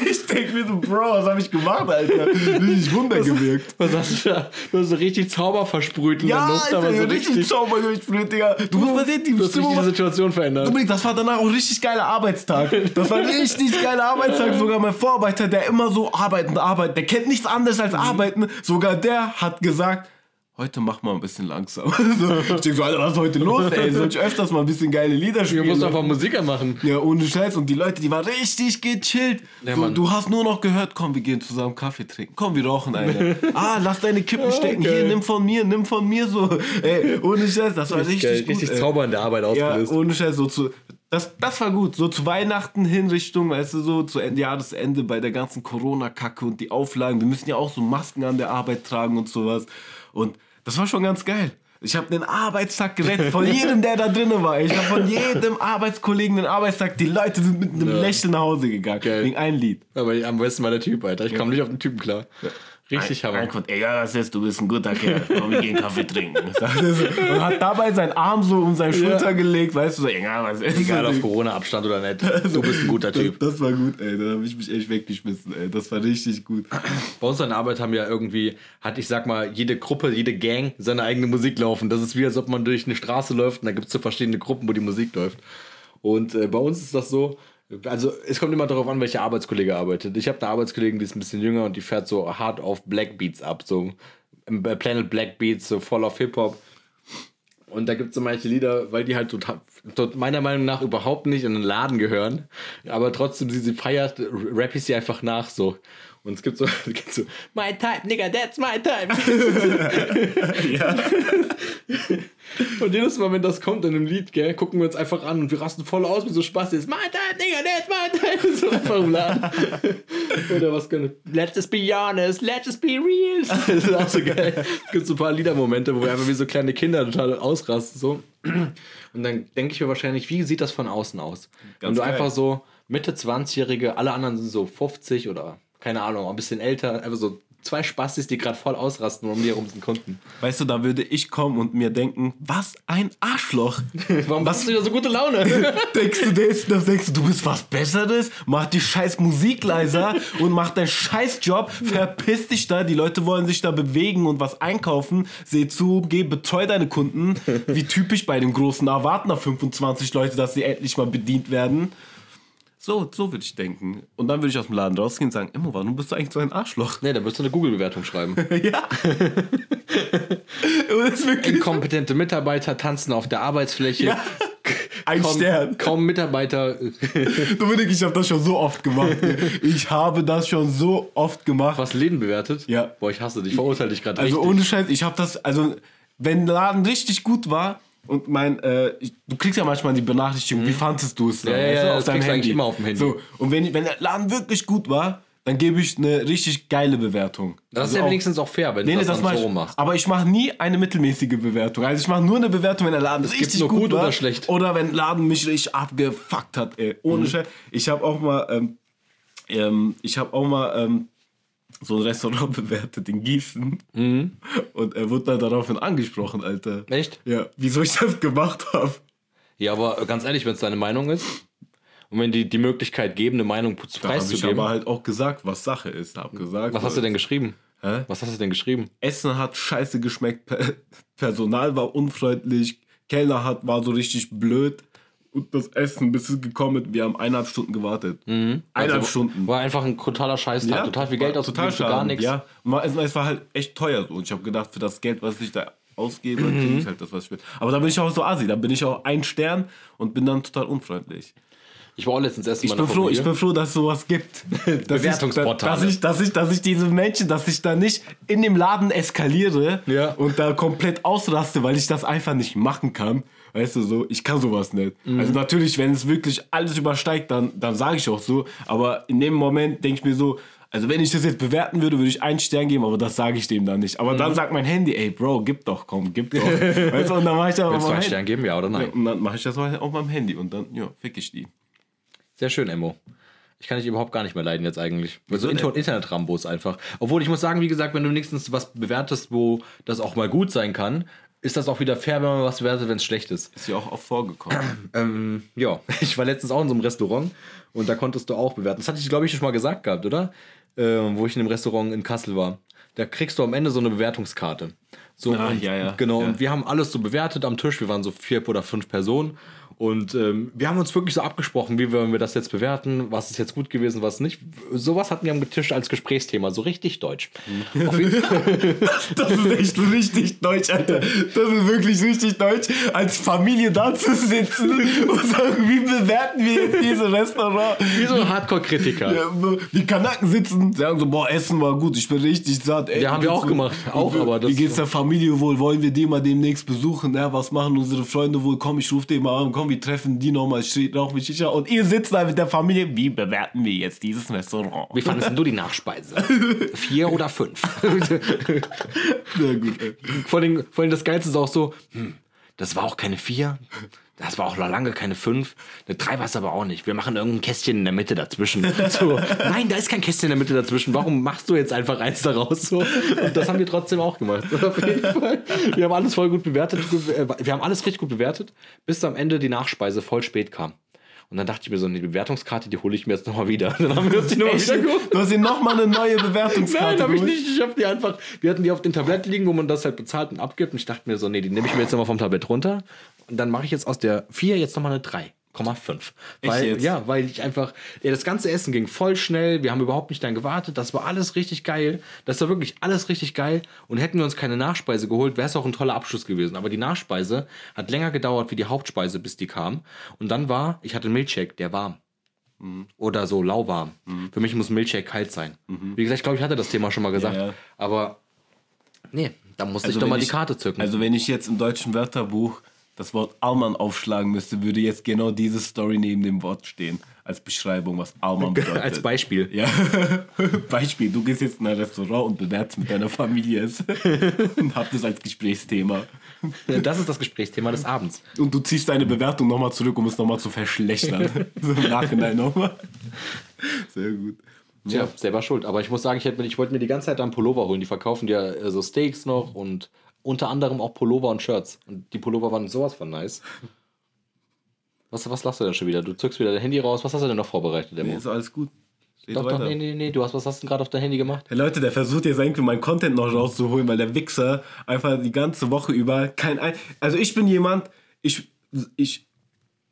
Speaker 2: Ich denk mir so, Bro, was hab ich gemacht, Alter? Richtig Wunder gewirkt.
Speaker 3: Was hast du da? Du hast so richtig Zauber versprüht in
Speaker 2: Ja,
Speaker 3: der Luft,
Speaker 2: Alter,
Speaker 3: aber so
Speaker 2: richtig
Speaker 3: richtig.
Speaker 2: Zauber durchflöht, Digga. Du musst mal sehen, die
Speaker 3: Du hast
Speaker 2: Stimmung
Speaker 3: richtig die Situation verändert.
Speaker 2: Dominik, das war danach auch ein richtig geiler Arbeitstag. Das war ein richtig geiler Arbeitstag. Sogar mein Vorarbeiter, der immer so arbeiten, arbeiten, der kennt nichts anderes als arbeiten. Sogar der hat gesagt, heute mach mal ein bisschen langsam. So, ich denke so, Alter, was ist heute los, ey? Soll ich öfters mal ein bisschen geile Lieder
Speaker 3: Du
Speaker 2: spielen?
Speaker 3: musst einfach Musiker machen.
Speaker 2: ja, ohne Scheiß. Und die Leute, die waren richtig gechillt.
Speaker 3: Ja,
Speaker 2: so, du hast nur noch gehört, komm, wir gehen zusammen Kaffee trinken. Komm, wir rauchen eine. ah, lass deine Kippen stecken.
Speaker 3: geil.
Speaker 2: Hier, nimm von mir, nimm von mir so. Ey, ohne Scheiß, das war richtig,
Speaker 3: Geil,
Speaker 2: gut.
Speaker 3: richtig
Speaker 2: ey.
Speaker 3: Zauber in der Arbeit
Speaker 2: Ja,
Speaker 3: ausgelöst.
Speaker 2: ohne Scheiß, so zu. Das, das war gut. So zu Weihnachten hin Richtung, weißt du, so zu Ende, Jahresende bei der ganzen Corona-Kacke und die Auflagen. Wir müssen ja auch so Masken an der Arbeit tragen und sowas. Und das war schon ganz geil. Ich habe den Arbeitstag gerettet von jedem, der da drinnen war. Ich habe von jedem Arbeitskollegen den Arbeitstag. Die Leute sind mit einem Lächeln nach Hause gegangen.
Speaker 3: Geil.
Speaker 2: Wegen ein Lied.
Speaker 3: Aber am besten war der Typ, Alter. Ich komme nicht auf den Typen klar. Richtig Hammer.
Speaker 2: Ein egal was ist, du bist ein guter Kerl. Komm, wir gehen Kaffee trinken. Und hat dabei seinen Arm so um seine Schulter gelegt, weißt du, so, egal was ist.
Speaker 3: Egal auf Corona-Abstand oder nicht. Du bist ein guter
Speaker 2: das,
Speaker 3: Typ.
Speaker 2: das war gut, ey. Da habe ich mich echt weggeschmissen, ey. Das war richtig gut.
Speaker 3: Bei uns an der Arbeit haben ja irgendwie, hat ich sag mal, jede Gruppe, jede Gang seine eigene Musik laufen. Das ist wie, als ob man durch eine Straße läuft und da gibt es so verschiedene Gruppen, wo die Musik läuft. Und äh, bei uns ist das so, also es kommt immer darauf an, welcher Arbeitskollege arbeitet. Ich habe eine Arbeitskollegin, die ist ein bisschen jünger und die fährt so hart auf Black Beats ab, so Planet Black Beats, so voll auf Hip-Hop. Und da gibt es so manche Lieder, weil die halt total, tot, meiner Meinung nach überhaupt nicht in den Laden gehören. Aber trotzdem, sie, sie feiert, rap ich sie einfach nach so. Und es gibt so, es gibt so My type, nigga, that's my type.
Speaker 2: ja.
Speaker 3: Und jedes Mal, wenn das kommt in einem Lied, gell, gucken wir uns einfach an und wir rasten voll aus mit so Spaß. Jetzt, my type, nigga, that's my type. So einfach im Laden. Oder was können Let's just be honest, let's just be real. Das ist auch so geil. Es gibt so ein paar Liedermomente, wo wir einfach wie so kleine Kinder total ausrasten. So. Und dann denke ich mir wahrscheinlich, wie sieht das von außen aus? Wenn du
Speaker 2: geil.
Speaker 3: einfach so Mitte 20-Jährige, alle anderen sind so 50 oder keine Ahnung, ein bisschen älter, einfach so zwei Spastis, die gerade voll ausrasten und um die herum sind Kunden.
Speaker 2: Weißt du, da würde ich kommen und mir denken, was ein Arschloch.
Speaker 3: Warum hast du wieder so gute Laune?
Speaker 2: denkst du das? Das denkst du, du bist was Besseres? Mach die scheiß Musik leiser und mach deinen scheiß Job. Verpiss dich da. Die Leute wollen sich da bewegen und was einkaufen. Seh zu, geh, betreu deine Kunden. Wie typisch bei dem großen A warten da 25 Leute, dass sie endlich mal bedient werden. So, so würde ich denken. Und dann würde ich aus dem Laden rausgehen und sagen, Immo, warum bist du eigentlich so ein Arschloch?
Speaker 3: Nee, da wirst du eine Google-Bewertung schreiben.
Speaker 2: ja.
Speaker 3: Inkompetente Mitarbeiter tanzen auf der Arbeitsfläche.
Speaker 2: Ja. ein
Speaker 3: Kaum,
Speaker 2: Stern.
Speaker 3: kaum Mitarbeiter.
Speaker 2: Dominik, ich habe das schon so oft gemacht. Ich habe das schon so oft gemacht.
Speaker 3: Was Läden bewertet?
Speaker 2: Ja.
Speaker 3: Boah, ich hasse dich. Ich verurteile dich gerade
Speaker 2: Also
Speaker 3: richtig.
Speaker 2: ohne Scheiß, ich habe das, also wenn der Laden richtig gut war und mein, äh, du kriegst ja manchmal die Benachrichtigung, wie fandest du es?
Speaker 3: Mhm. Ja, ja, ja, das kriegst du eigentlich immer auf dem Handy.
Speaker 2: So, und wenn, wenn der Laden wirklich gut war, dann gebe ich eine richtig geile Bewertung.
Speaker 3: das ist
Speaker 2: Also
Speaker 3: ja
Speaker 2: auch-
Speaker 3: wenigstens auch fair, wenn
Speaker 2: Nee,
Speaker 3: du das,
Speaker 2: das
Speaker 3: dann so
Speaker 2: ich,
Speaker 3: machst.
Speaker 2: aber ich mache nie eine mittelmäßige Bewertung. Also ich mache nur eine Bewertung, wenn der Laden
Speaker 3: gibt's
Speaker 2: richtig gut,
Speaker 3: gut
Speaker 2: war
Speaker 3: oder schlecht?
Speaker 2: oder wenn der Laden mich richtig abgefuckt hat. Ey. Ohne
Speaker 3: Mhm.
Speaker 2: Scheiß. Ich habe auch mal, ähm, ähm, ich habe auch mal ähm, so ein Restaurant bewertet in Gießen
Speaker 3: Mhm.
Speaker 2: und er wurde dann daraufhin angesprochen, Alter.
Speaker 3: Echt?
Speaker 2: Ja, wieso ich das gemacht habe.
Speaker 3: Ja, aber ganz ehrlich, wenn es deine Meinung ist und wenn die die Möglichkeit geben, eine Meinung
Speaker 2: Da habe ich
Speaker 3: preiszugeben,
Speaker 2: aber halt auch gesagt, was Sache ist. Hab gesagt,
Speaker 3: was hast du denn geschrieben?
Speaker 2: Hä?
Speaker 3: Was hast du denn geschrieben?
Speaker 2: Essen hat scheiße geschmeckt, Pe- Personal war unfreundlich, Kellner hat, war so richtig blöd das Essen, bis es gekommen ist, wir haben eineinhalb Stunden gewartet. Eineinhalb
Speaker 3: Also,
Speaker 2: Stunden.
Speaker 3: War einfach ein totaler Scheißtag. total viel Geld ausgegeben für gar nichts.
Speaker 2: Ja, Und es, war halt echt teuer so. Und ich habe gedacht, für das Geld, was ich da ausgebe,
Speaker 3: Mhm.
Speaker 2: kriege ich halt das, was ich will. Aber da bin ich auch so assi, da bin ich auch ein Stern und bin dann total unfreundlich.
Speaker 3: Ich war auch letztens erst
Speaker 2: Ich bin, froh, ich bin froh, dass es sowas gibt. Dass
Speaker 3: Bewertungsportale.
Speaker 2: Ich, dass, ich, dass, ich, dass ich diese Menschen, dass ich da nicht in dem Laden eskaliere
Speaker 3: Ja.
Speaker 2: und da komplett ausraste, weil ich das einfach nicht machen kann. Weißt du so, ich kann sowas nicht.
Speaker 3: Mhm.
Speaker 2: Also natürlich, wenn es wirklich alles übersteigt, dann, dann sage ich auch so. Aber in dem Moment denke ich mir so, also wenn ich das jetzt bewerten würde, würde ich einen Stern geben, aber das sage ich dem dann nicht. Aber
Speaker 3: Mhm.
Speaker 2: dann sagt mein Handy, ey Bro, gib doch, komm, gib doch. weißt du, und dann mache ich das auf
Speaker 3: Willst du
Speaker 2: meinem
Speaker 3: einen
Speaker 2: Handy.
Speaker 3: Stern geben, ja oder
Speaker 2: Ja,
Speaker 3: nein?
Speaker 2: und dann mache ich das auf meinem Handy und dann, ja, fick ich die.
Speaker 3: Sehr schön, Emo. Ich kann dich überhaupt gar nicht mehr leiden jetzt eigentlich. So
Speaker 2: denn?
Speaker 3: Inter Internet-Rambos einfach. Obwohl ich muss sagen, wie gesagt, wenn du wenigstens was bewertest, wo das auch mal gut sein kann, ist das auch wieder fair, wenn man was bewertet, wenn es schlecht ist.
Speaker 2: Ist ja auch oft vorgekommen.
Speaker 3: Ähm, ja, ich war letztens auch in so einem Restaurant und da konntest du auch bewerten. Das hatte ich, glaube ich, schon mal gesagt gehabt, oder? Ähm, wo ich in einem Restaurant in Kassel war. Da kriegst du am Ende so eine Bewertungskarte. So,
Speaker 2: Ah,
Speaker 3: und,
Speaker 2: ja, ja,
Speaker 3: Genau,
Speaker 2: ja.
Speaker 3: und wir haben alles so bewertet am Tisch. Wir waren so vier oder fünf Personen. Und ähm, wir haben uns wirklich so abgesprochen, wie wollen wir das jetzt bewerten, was ist jetzt gut gewesen, was nicht. Sowas hatten wir am Tisch als Gesprächsthema, so richtig deutsch. Jeden Fall.
Speaker 2: Das ist echt so richtig deutsch, Alter. Das ist wirklich richtig deutsch, als Familie da zu sitzen und sagen, wie bewerten wir jetzt dieses Restaurant?
Speaker 3: Wie so ein Hardcore-Kritiker.
Speaker 2: Ja, die Kanaken sitzen, sagen so, boah, Essen war gut, ich bin richtig satt. Ey,
Speaker 3: Ja, haben wir auch
Speaker 2: so-
Speaker 3: gemacht. Auch,
Speaker 2: wie,
Speaker 3: aber das-
Speaker 2: Wie geht's der Familie wohl? Wollen wir die mal demnächst besuchen? Ja, was machen unsere Freunde wohl? Komm, ich ruf den mal an. Komm, wir treffen die nochmal, steht noch mit Shisha und ihr sitzt da mit der Familie. Wie bewerten wir jetzt dieses Restaurant?
Speaker 3: Wie fandest du die Nachspeise? Vier oder fünf?
Speaker 2: Sehr gut,
Speaker 3: vor, allem, vor allem das Geilste ist auch so, hm, das war auch keine vier, das war auch lange keine fünf, eine drei war es aber auch nicht. Wir machen irgendein Kästchen in der Mitte dazwischen. So, nein, da ist kein Kästchen in der Mitte dazwischen. Warum machst du jetzt einfach eins daraus? So, und das haben wir trotzdem auch gemacht. Auf jeden Fall. Wir haben alles voll gut bewertet. Wir haben alles richtig gut bewertet, bis am Ende die Nachspeise voll spät kam. Und dann dachte ich mir so, die Bewertungskarte, die hole ich mir jetzt nochmal wieder. Dann haben wir uns die nochmal wieder geholt.
Speaker 2: Du hast ihm nochmal eine neue Bewertungskarte
Speaker 3: Nein, habe ich nicht. Ich habe die einfach. Wir hatten die auf dem Tablett liegen, wo man das halt bezahlt und abgibt. Und ich dachte mir so, nee, die nehme ich mir jetzt nochmal vom Tablett runter. Dann mache ich jetzt aus der 4 jetzt nochmal eine 3,5. Weil,
Speaker 2: jetzt?
Speaker 3: ja, weil ich einfach. Ja, das ganze Essen ging voll schnell. Wir haben überhaupt nicht dann gewartet. Das war alles richtig geil. Das war wirklich alles richtig geil. Und hätten wir uns keine Nachspeise geholt, wäre es auch ein toller Abschluss gewesen. Aber die Nachspeise hat länger gedauert wie die Hauptspeise, bis die kam. Und dann war, ich hatte einen Milchshake, der warm. Oder so lauwarm. Für mich muss Milchshake kalt sein. Wie gesagt, ich glaube, ich hatte das Thema schon mal gesagt.
Speaker 2: Ja, ja.
Speaker 3: Aber nee, da musste
Speaker 2: Also
Speaker 3: ich doch mal die
Speaker 2: ich-
Speaker 3: Karte zücken.
Speaker 2: Also wenn ich jetzt im deutschen Wörterbuch das Wort Alman aufschlagen müsste, würde jetzt genau diese Story neben dem Wort stehen. Als Beschreibung, was Alman bedeutet.
Speaker 3: Als Beispiel.
Speaker 2: Ja. Beispiel, du gehst jetzt in ein Restaurant und bewertest mit deiner Familie es. und habt es als Gesprächsthema.
Speaker 3: Das ist das Gesprächsthema des Abends.
Speaker 2: Und du ziehst deine Bewertung nochmal zurück, um es nochmal zu verschlechtern. so im Nachhinein nochmal. Sehr gut.
Speaker 3: Tja, selber schuld. Aber ich muss sagen, ich, hätte, ich wollte mir die ganze Zeit einen Pullover holen. Die verkaufen ja äh, so Steaks noch und unter anderem auch Pullover und Shirts. Und die Pullover waren sowas von nice. Was, was lachst du denn schon wieder? Du zückst wieder dein Handy raus. Was hast du denn noch vorbereitet, Demo?
Speaker 2: Nee, ist alles gut.
Speaker 3: Doch, doch, nee, nee, nee. Du hast, was hast du denn gerade auf dein Handy gemacht?
Speaker 2: Hey Leute, der versucht jetzt eigentlich meinen Content noch rauszuholen, weil der Wichser einfach die ganze Woche über kein ein. Also ich bin jemand, ich, ich,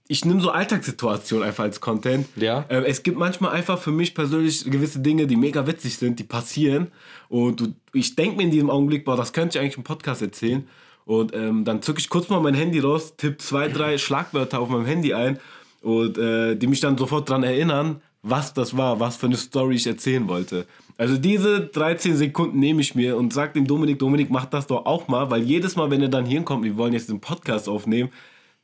Speaker 2: ich nehme so Alltagssituationen einfach als Content.
Speaker 3: Ja.
Speaker 2: Ähm, es gibt manchmal einfach für mich persönlich gewisse Dinge, die mega witzig sind, die passieren. Und du, ich denke mir in diesem Augenblick, boah, das könnte ich eigentlich im Podcast erzählen. Und ähm, dann zücke ich kurz mal mein Handy raus, tippe zwei, drei Schlagwörter auf meinem Handy ein und äh, die mich dann sofort daran erinnern, was das war, was für eine Story ich erzählen wollte. Also diese 13 Sekunden nehme ich mir und sage dem Dominik, Dominik, mach das doch auch mal, weil jedes Mal, wenn er dann hier kommt, wir wollen jetzt den Podcast aufnehmen,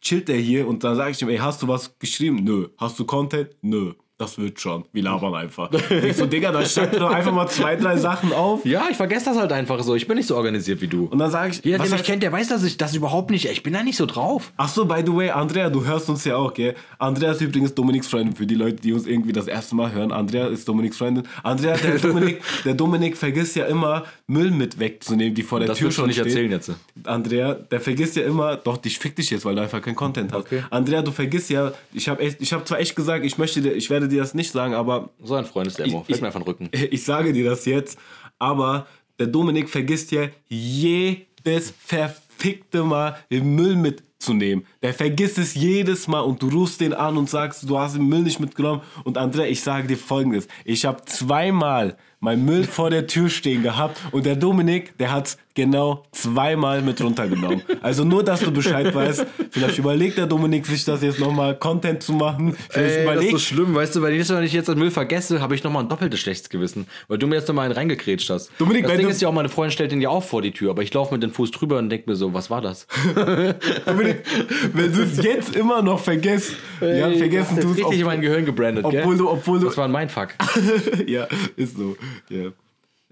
Speaker 2: chillt er hier und dann sage ich ihm, ey, hast du was geschrieben? Nö. Hast du Content? Nö. Das wird schon. Wir labern einfach. ich so, Digga, dann schreib doch einfach mal zwei, drei Sachen auf.
Speaker 3: Ja, ich vergesse das halt einfach so. Ich bin nicht so organisiert wie du.
Speaker 2: Und dann sage ich,
Speaker 3: Jeder,
Speaker 2: was
Speaker 3: der mich
Speaker 2: heißt-
Speaker 3: kennt, der weiß, dass ich das überhaupt nicht. Ich bin da nicht so drauf.
Speaker 2: Ach so, by the way, Andrea, du hörst uns ja auch, gell? Andrea ist übrigens Dominiks Freundin, für die Leute, die uns irgendwie das erste Mal hören. Andrea ist Dominiks Freundin. Andrea, der Dominik, der Dominik vergisst ja immer, Müll mit wegzunehmen, die vor der
Speaker 3: Das
Speaker 2: Tür schon
Speaker 3: nicht
Speaker 2: steht.
Speaker 3: erzählen jetzt.
Speaker 2: Andrea, der vergisst ja immer, doch, ich fick dich jetzt, weil du einfach keinen Content hast.
Speaker 3: Okay.
Speaker 2: Andrea, du vergisst ja, ich habe ich habe zwar echt gesagt, ich möchte dir, ich werde dir das nicht sagen, aber
Speaker 3: So ein Freund ist der Emo. Fällt mir einfach den Rücken.
Speaker 2: ich sage dir das jetzt, aber der Dominik vergisst ja jedes verfickte Mal den Müll mitzunehmen. Der vergisst es jedes Mal und du rufst den an und sagst, du hast den Müll nicht mitgenommen. Und Andrea, ich sage dir folgendes: Ich habe zweimal mein Müll vor der Tür stehen gehabt und der Dominik, der hat genau zweimal mit runtergenommen. Also nur, dass du Bescheid weißt. Vielleicht überlegt der Dominik sich das jetzt nochmal Content zu machen. Vielleicht
Speaker 3: Ey, das ist
Speaker 2: überlegt
Speaker 3: so schlimm, weißt du, weil jedes Mal, wenn ich jetzt den Müll vergesse, habe ich nochmal ein doppeltes schlechtes Gewissen, weil du mir jetzt nochmal einen reingekrätscht hast.
Speaker 2: Dominik,
Speaker 3: das Ding ist ja auch, meine Freundin stellt den ja auch vor die Tür, aber ich laufe mit dem Fuß drüber und denke mir so, was war das?
Speaker 2: Dominik, wenn du es jetzt immer noch vergisst, ja, vergessen
Speaker 3: du
Speaker 2: es.
Speaker 3: richtig in mein Gehirn gebrandet,
Speaker 2: obwohl du, obwohl du,
Speaker 3: Das war ein Mindfuck.
Speaker 2: ja, ist so. Ja.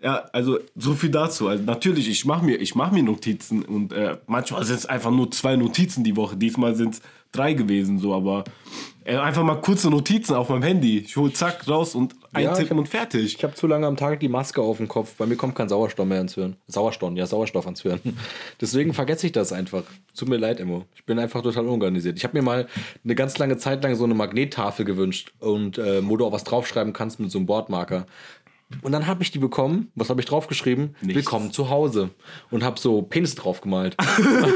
Speaker 2: ja, also so viel dazu. Also natürlich, ich mache mir, ich mach mir Notizen und äh, manchmal sind es einfach nur zwei Notizen die Woche. Diesmal sind es drei gewesen, so, aber einfach mal kurze Notizen auf meinem Handy. Ich hol zack raus und
Speaker 3: Ja,
Speaker 2: eintippen
Speaker 3: hab-
Speaker 2: und fertig.
Speaker 3: Ich habe zu lange am Tag die Maske auf dem Kopf. Bei mir kommt kein Sauerstoff mehr ins Hirn. Sauerstoff, ja, Sauerstoff ans Hirn. Deswegen vergesse ich das einfach. Tut mir leid, Immo. Ich bin einfach total unorganisiert. Ich habe mir mal eine ganz lange Zeit lang so eine Magnettafel gewünscht und äh, wo du auch was draufschreiben kannst mit so einem Bordmarker. Und dann habe ich die bekommen. Was habe ich draufgeschrieben?
Speaker 2: Nichts.
Speaker 3: Willkommen zu Hause. Und habe so Penis draufgemalt.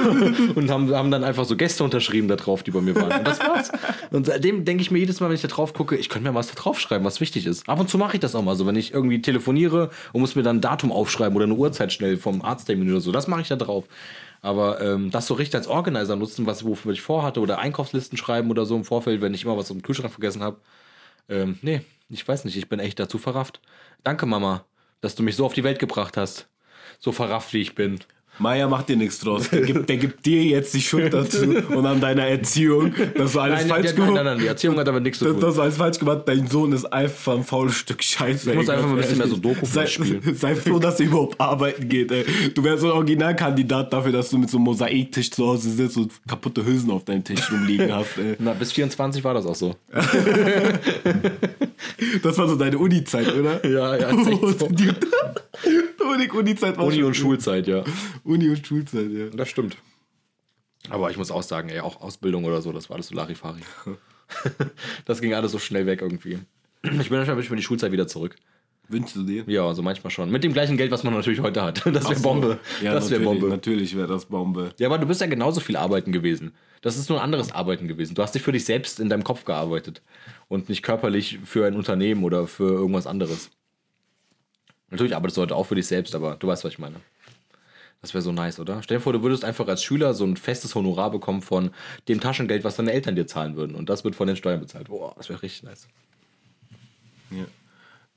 Speaker 3: und haben, haben dann einfach so Gäste unterschrieben da drauf, die bei mir waren. Und das war's. Und seitdem denke ich mir jedes Mal, wenn ich da drauf gucke, ich könnte mir was da draufschreiben, was wichtig ist. Ab und zu mache ich das auch mal so, wenn ich irgendwie telefoniere und muss mir dann ein Datum aufschreiben oder eine Uhrzeit schnell vom Arzttermin oder so. Das mache ich da drauf. Aber ähm, das so richtig als Organizer nutzen, was wofür ich vorhatte, oder Einkaufslisten schreiben oder so im Vorfeld, wenn ich immer was im Kühlschrank vergessen habe. Ähm, nee, ich weiß nicht, ich bin echt dazu verrafft. Danke, Mama, dass du mich so auf die Welt gebracht hast. So verrafft, wie ich bin.
Speaker 2: Maya macht dir nichts draus. Der gibt, der gibt dir jetzt die Schuld dazu und an deiner Erziehung, dass du alles
Speaker 3: Nein,
Speaker 2: falsch
Speaker 3: nein, nein,
Speaker 2: gemacht
Speaker 3: nein, nein, die Erziehung hat damit nichts zu tun.
Speaker 2: dass du alles falsch gemacht Dein Sohn ist einfach ein faules Stück Scheiße.
Speaker 3: Ich muss
Speaker 2: ey,
Speaker 3: einfach mal ein bisschen mehr so. Doku
Speaker 2: sei,
Speaker 3: spielen.
Speaker 2: sei froh, dass er überhaupt arbeiten geht. Ey. Du wärst so ein Originalkandidat dafür, dass du mit so einem Mosaiktisch zu Hause sitzt und kaputte Hülsen auf deinem Tisch rumliegen hast. Ey.
Speaker 3: Na, bis 24 war das auch so.
Speaker 2: Das war so deine Uni-Zeit, oder?
Speaker 3: Ja, ja, so.
Speaker 2: Die Uni- Uni-Zeit war
Speaker 3: Uni und Schulzeit, ja.
Speaker 2: Uni und Schulzeit, ja.
Speaker 3: Das stimmt. Aber ich muss auch sagen, ey, auch Ausbildung oder so, das war alles so Larifari. das ging alles so schnell weg irgendwie. Ich bin manchmal für die Schulzeit wieder zurück.
Speaker 2: Wünschst du dir?
Speaker 3: Ja, also manchmal schon. Mit dem gleichen Geld, was man natürlich heute hat. Das wäre Bombe.
Speaker 2: Ja,
Speaker 3: das wäre Bombe.
Speaker 2: Natürlich wäre das Bombe.
Speaker 3: Ja, aber du bist ja genauso viel arbeiten gewesen. Das ist nur ein anderes Arbeiten gewesen. Du hast dich für dich selbst in deinem Kopf gearbeitet und nicht körperlich für ein Unternehmen oder für irgendwas anderes. Natürlich arbeitest du heute auch für dich selbst, aber du weißt, was ich meine. Das wäre so nice, oder? Stell dir vor, du würdest einfach als Schüler so ein festes Honorar bekommen von dem Taschengeld, was deine Eltern dir zahlen würden. Und das wird von den Steuern bezahlt. Boah, das wäre richtig nice.
Speaker 2: Ja.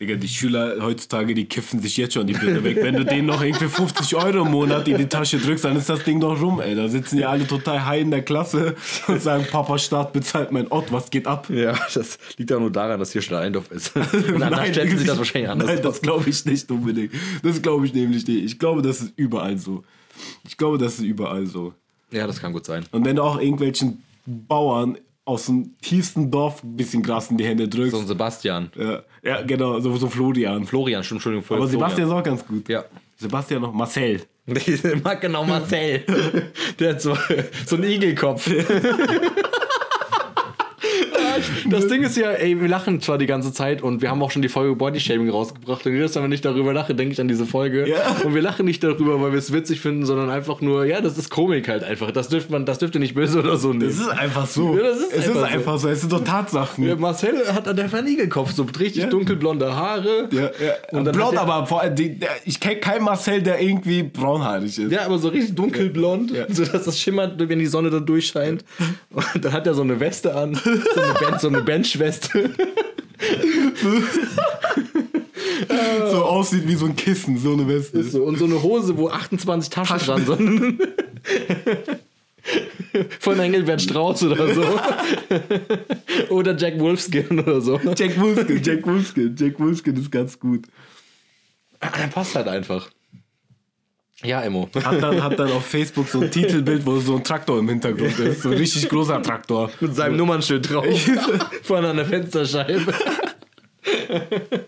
Speaker 2: Digga, die Schüler heutzutage, die kiffen sich jetzt schon die Birne weg. Wenn du denen noch irgendwie 50 Euro im Monat in die Tasche drückst, dann ist das Ding doch rum, ey. Da sitzen die alle total high in der Klasse und sagen, Papa Staat bezahlt mein Ott, was geht ab?
Speaker 3: Ja, das liegt auch nur daran, dass hier Steindorf ist. Und dann stellen sie sich das wahrscheinlich anders
Speaker 2: Nein, das glaube ich nicht unbedingt. Das glaube ich nämlich nicht. Ich glaube, das ist überall so. Ich glaube, das ist überall so.
Speaker 3: Ja, das kann gut sein.
Speaker 2: Und wenn du auch irgendwelchen Bauern aus dem tiefsten Dorf ein bisschen Gras in die Hände drückst.
Speaker 3: So ein Sebastian.
Speaker 2: ja, ja, genau, so, so Florian.
Speaker 3: Florian, stimmt, Entschuldigung.
Speaker 2: Aber
Speaker 3: Florian.
Speaker 2: Sebastian ist auch ganz gut.
Speaker 3: Ja.
Speaker 2: Sebastian noch, Marcel.
Speaker 3: Genau Marcel. Der hat so, so einen Igelkopf. Das Ding ist ja, ey, wir lachen zwar die ganze Zeit und wir haben auch schon die Folge Bodyshaming rausgebracht und jedes Mal, wenn ich darüber lache, denke ich an diese Folge.
Speaker 2: Ja.
Speaker 3: Und wir lachen nicht darüber, weil wir es witzig finden, sondern einfach nur, ja, das ist Komik halt einfach. Das dürfte man, das dürfte nicht böse oder so nehmen.
Speaker 2: Es ist einfach so.
Speaker 3: Ja, das ist
Speaker 2: es
Speaker 3: einfach
Speaker 2: ist
Speaker 3: so.
Speaker 2: einfach so. Es sind doch Tatsachen.
Speaker 3: Ja, Marcel hat an der Igelkopf, so richtig
Speaker 2: Ja.
Speaker 3: dunkelblonde Haare.
Speaker 2: Ja, ja.
Speaker 3: Und dann
Speaker 2: Blond, aber vor allem, ich kenne keinen Marcel, der irgendwie braunhaarig ist.
Speaker 3: Ja, aber so richtig dunkelblond,
Speaker 2: Ja.
Speaker 3: sodass das schimmert, wenn die Sonne dann durchscheint. Und dann hat er so eine Weste an, so eine, Band, so eine Benchweste.
Speaker 2: So aussieht wie so ein Kissen, so eine Weste.
Speaker 3: So, und so eine Hose, wo 28 Taschen, dran sind. Von Engelbert Strauß oder so. oder Jack Wolfskin oder so.
Speaker 2: Jack Wolfskin, Jack Wolfskin, Jack Wolfskin ist ganz gut.
Speaker 3: Er passt halt einfach. Ja, Emo.
Speaker 2: Hat dann, hat dann auf Facebook so ein Titelbild, wo so ein Traktor im Hintergrund ist. So ein richtig großer Traktor.
Speaker 3: Mit seinem Nummernschild drauf. Vorne an der Fensterscheibe.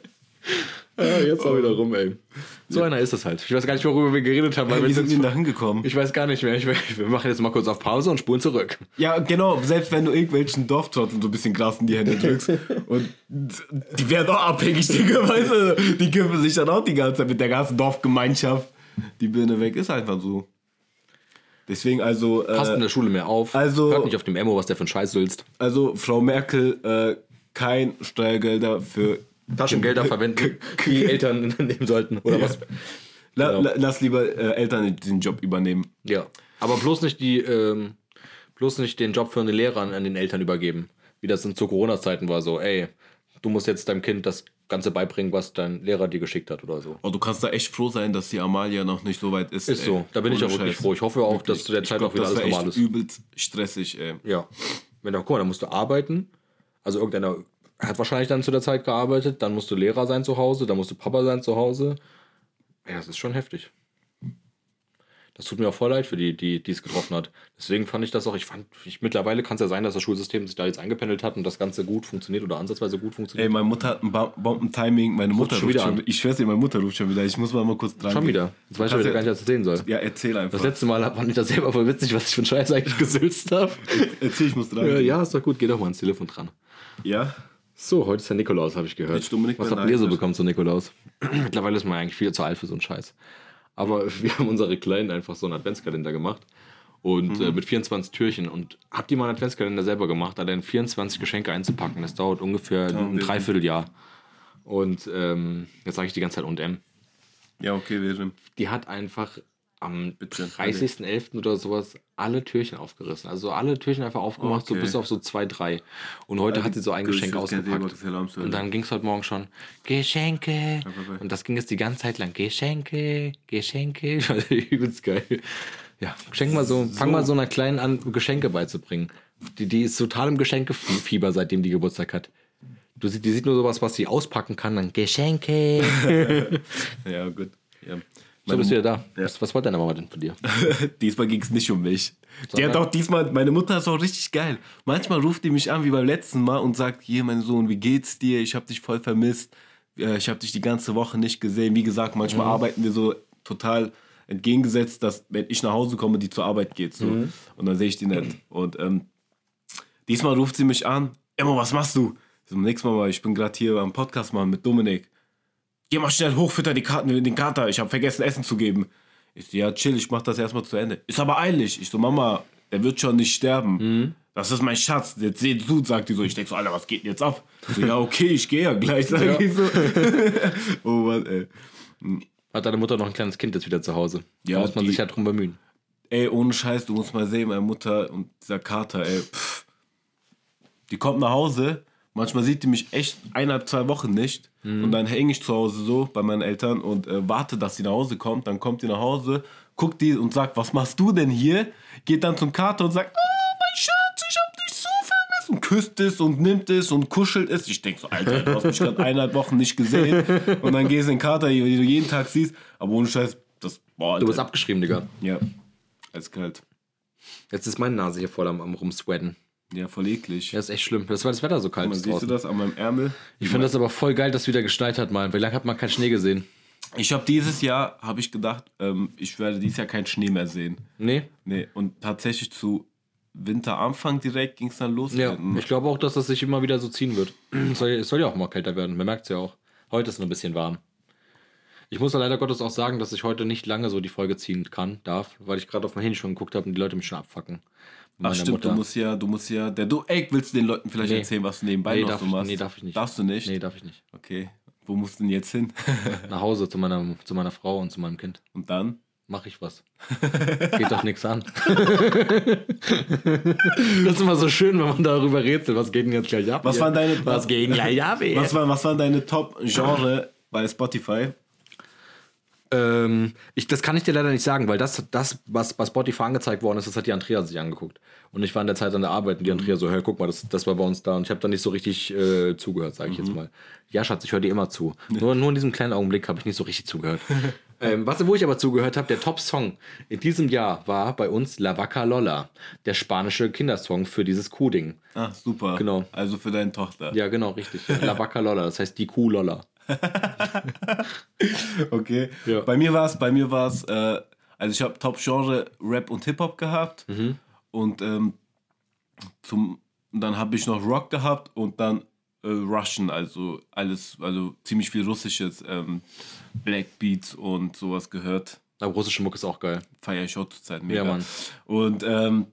Speaker 3: ah, jetzt auch wieder rum, ey. So einer ist es halt. Ich weiß gar nicht, worüber wir geredet haben. Weil
Speaker 2: Wie
Speaker 3: wir
Speaker 2: sind die da hingekommen?
Speaker 3: ich weiß gar nicht mehr. Ich, wir machen jetzt mal kurz auf Pause und spulen zurück.
Speaker 2: Ja, genau. Selbst wenn du irgendwelchen Dorftrotteln so ein bisschen Gras in die Hände drückst und die werden auch abhängig, Digga, weißt du? Die kippen sich dann auch die ganze Zeit mit der ganzen Dorfgemeinschaft. Die Birne weg ist einfach so. Deswegen also,
Speaker 3: Passt in
Speaker 2: äh,
Speaker 3: der Schule mehr auf.
Speaker 2: also-
Speaker 3: Hört nicht auf dem Emo, was der für ein Scheiß sülzt.
Speaker 2: also Frau Merkel, äh, kein Steuergelder für
Speaker 3: Taschengelder verwenden, die Eltern nehmen sollten. Oder was?
Speaker 2: La,
Speaker 3: Genau.
Speaker 2: la, lass lieber äh, Eltern den Job übernehmen.
Speaker 3: Ja. Aber bloß nicht die, ähm, bloß nicht den Job für eine Lehrer an den Eltern übergeben. Wie das in zu Corona-Zeiten war, so, ey, du musst jetzt deinem Kind das Ganze beibringen, was dein Lehrer dir geschickt hat oder so.
Speaker 2: Oh, du kannst da echt froh sein, dass die Amalia noch nicht so weit ist.
Speaker 3: Ist so. Da bin ich
Speaker 2: Ohne
Speaker 3: auch wirklich
Speaker 2: Scheiß.
Speaker 3: froh. Ich hoffe auch, dass zu der
Speaker 2: Ich
Speaker 3: Zeit
Speaker 2: glaub,
Speaker 3: auch wieder alles normal ist.
Speaker 2: übelst stressig, ey.
Speaker 3: Ja. Wenn du, guck mal, dann musst du arbeiten. Also irgendeiner hat wahrscheinlich dann zu der Zeit gearbeitet. Dann musst du Lehrer sein zu Hause. Dann musst du Papa sein zu Hause. Ja, das ist schon heftig. Das tut mir auch voll leid für die, die die es getroffen hat. Deswegen fand ich das auch, ich fand, ich, mittlerweile kann es ja sein, dass das Schulsystem sich da jetzt eingependelt hat und das Ganze gut funktioniert oder ansatzweise gut funktioniert.
Speaker 2: Ey, meine Mutter hat ein Bombentiming. Meine Mutter
Speaker 3: schon
Speaker 2: ruft
Speaker 3: wieder
Speaker 2: schon
Speaker 3: an.
Speaker 2: wieder. Ich schwör's dir, meine Mutter ruft schon wieder. Ich muss mal, mal kurz dran.
Speaker 3: Schon
Speaker 2: gehen.
Speaker 3: wieder. Jetzt weiß ich wieder
Speaker 2: du-
Speaker 3: gar nicht, was ich erzählen soll.
Speaker 2: Ja, erzähl einfach.
Speaker 3: Das letzte Mal fand ich das selber voll witzig, was ich für einen Scheiß eigentlich gesülzt habe.
Speaker 2: erzähl, ich muss dran.
Speaker 3: Ja, ja, ist doch gut, geh doch mal ans Telefon dran.
Speaker 2: Ja?
Speaker 3: So, heute ist der Nikolaus, habe ich gehört. Was habt ihr so bekommen zu Nikolaus? Mittlerweile ist man eigentlich viel zu alt für so einen Scheiß. Aber wir haben unsere Kleinen einfach so einen Adventskalender gemacht. Und
Speaker 2: Mhm.
Speaker 3: äh, mit 24 Türchen. Und habt ihr mal einen Adventskalender selber gemacht, da dann 24 Geschenke einzupacken? Das dauert ungefähr ein
Speaker 2: wir-
Speaker 3: Dreivierteljahr. Und ähm, jetzt sage ich die ganze Zeit und M.
Speaker 2: Ja, okay, wir sind.
Speaker 3: Die hat einfach am
Speaker 2: Bitte,
Speaker 3: 30.11. oder sowas alle Türchen aufgerissen. Also alle Türchen einfach aufgemacht, so
Speaker 2: Okay.
Speaker 3: bis auf so zwei, drei. Und heute hat sie so ein Geschenk ausgepackt. Und dann ging es heute Morgen schon, Geschenke. Und das ging jetzt die ganze Zeit lang, Geschenke, Geschenke. Übelst geil. Ja, schenk mal so, fang mal so einer Kleinen an, Geschenke beizubringen. Die, die ist total im Geschenkefieber, seitdem die Geburtstag hat. Du, die sieht nur sowas, was sie auspacken kann, dann Geschenke.
Speaker 2: Ja, gut. Ja.
Speaker 3: So bist du wieder da.
Speaker 2: Ja.
Speaker 3: Was, was wollte deine Mama denn von dir?
Speaker 2: diesmal ging es nicht um mich. Die
Speaker 3: Sondern?
Speaker 2: hat auch diesmal, meine Mutter ist auch richtig geil. Manchmal ruft die mich an, wie beim letzten Mal, und sagt: Hier, mein Sohn, wie geht's dir? Ich habe dich voll vermisst. Äh, Ich habe dich die ganze Woche nicht gesehen. Wie gesagt, manchmal arbeiten wir so total entgegengesetzt, dass, wenn ich nach Hause komme, die zur Arbeit geht. So. Und dann sehe ich die nicht. Und ähm, diesmal ruft sie mich an: Emma, was machst du? So, nix, Mama, ich bin gerade hier am Podcast machen mit Dominik. Geh mal schnell hoch, fütter die Karten, den Kater. Ich habe vergessen, Essen zu geben. Ich so, ja, chill, ich mach das erstmal zu Ende. Ist aber eilig. Ich so, Mama, der wird schon nicht sterben. Das ist mein Schatz. Jetzt seht zu, sagt die so. Ich denk so, Alter, was geht denn jetzt ab? Ich so, ja, okay, ich gehe ja gleich, sag
Speaker 3: Ja.
Speaker 2: ich so. oh Mann, ey.
Speaker 3: Hat deine Mutter noch ein kleines Kind jetzt wieder zu Hause?
Speaker 2: Ja,
Speaker 3: Da muss man
Speaker 2: die-
Speaker 3: sich ja drum bemühen.
Speaker 2: Ey, ohne Scheiß, du musst mal sehen, meine Mutter und dieser Kater, ey. Pff. Die kommt nach Hause, manchmal sieht die mich echt eineinhalb, zwei Wochen nicht. Und dann hänge ich zu Hause so bei meinen Eltern und äh, warte, dass sie nach Hause kommt. Dann kommt die nach Hause, guckt die und sagt, was machst du denn hier? Geht dann zum Kater und sagt, oh, mein Schatz, ich hab dich so vermisst. Und küsst es und nimmt es und kuschelt es. Ich denk so, Alter, du hast mich gerade eineinhalb Wochen nicht gesehen. Und dann gehst du in den Kater, den du jeden Tag siehst. Aber ohne Scheiß, das, boah,
Speaker 3: Du bist
Speaker 2: Alter.
Speaker 3: abgeschrieben, Digga.
Speaker 2: Ja, eiskalt.
Speaker 3: Jetzt ist meine Nase hier voll am, am rumsweaten.
Speaker 2: Ja, voll eklig.
Speaker 3: Ja, ist echt schlimm. Das war das Wetter so kalt
Speaker 2: Man, siehst du
Speaker 3: draußen.
Speaker 2: das an meinem Ärmel?
Speaker 3: Ich finde das aber voll geil, dass wieder geschneit hat mal. Wie lange hat man keinen Schnee gesehen?
Speaker 2: Ich habe dieses Jahr, habe ich gedacht, ähm, ich werde dieses Jahr keinen Schnee mehr sehen.
Speaker 3: Nee?
Speaker 2: Nee, und tatsächlich zu Winteranfang direkt ging es dann los.
Speaker 3: Ja,
Speaker 2: Ähm,
Speaker 3: ich glaube auch, dass das sich immer wieder so ziehen wird. Es soll, es soll ja auch mal kälter werden. Man merkt es ja auch. Heute ist noch ein bisschen warm. Ich muss ja leider Gottes auch sagen, dass ich heute nicht lange so die Folge ziehen kann, darf, weil ich gerade auf mein Handy schon geguckt habe und die Leute mich schon abfacken.
Speaker 2: Ach stimmt, du musst ja, du musst ja, der du, ey, willst du den Leuten vielleicht
Speaker 3: Nee.
Speaker 2: erzählen, was du nebenbei
Speaker 3: Nee,
Speaker 2: noch
Speaker 3: darf
Speaker 2: so
Speaker 3: ich-
Speaker 2: machst?
Speaker 3: nee, darf ich nicht.
Speaker 2: Darfst du nicht?
Speaker 3: Nee, darf ich nicht.
Speaker 2: Okay, wo musst du denn jetzt hin?
Speaker 3: Nach Hause zu meiner, zu meiner Frau und zu meinem Kind.
Speaker 2: und dann?
Speaker 3: Mach ich was. Geht doch nichts an. das ist immer so schön, wenn man darüber rätselt. Was geht denn jetzt gleich ab?
Speaker 2: Was
Speaker 3: hier?
Speaker 2: waren deine-
Speaker 3: Was geht denn gleich ab?
Speaker 2: Was, war, was waren deine Top-Genre bei Spotify?
Speaker 3: Ähm, ich, das kann ich dir leider nicht sagen, weil das, das was bei Spotify angezeigt worden ist, das hat die Andrea sich angeguckt. Und ich war in der Zeit an der Arbeit und die Andrea so, hey, guck mal, das, das war bei uns da. Und ich habe da nicht so richtig äh, zugehört, sage ich jetzt mal. Ja, Schatz, ich höre dir immer zu. Nur, nur in diesem kleinen Augenblick habe ich nicht so richtig zugehört. ähm, was, wo ich aber zugehört habe, der Top-Song in diesem Jahr war bei uns La Vaca Lola, der spanische Kindersong für dieses Kuh-Ding.
Speaker 2: Ah, super.
Speaker 3: Genau.
Speaker 2: Also für deine Tochter.
Speaker 3: Ja, genau, richtig. La Vaca Lola, das heißt die Kuh Lola.
Speaker 2: Okay.
Speaker 3: Ja.
Speaker 2: Bei mir war es, bei mir war es, äh, also ich habe Top-Genre Rap und Hip-Hop gehabt.
Speaker 3: Mhm.
Speaker 2: Und ähm, zum, dann habe ich noch Rock gehabt und dann äh, Russian, also alles, also ziemlich viel russisches, ähm, Black Beats und sowas gehört.
Speaker 3: Aber russische Mucke ist auch geil.
Speaker 2: Feier ich auch zur Zeit mega.
Speaker 3: Ja, Mann.
Speaker 2: Und ähm,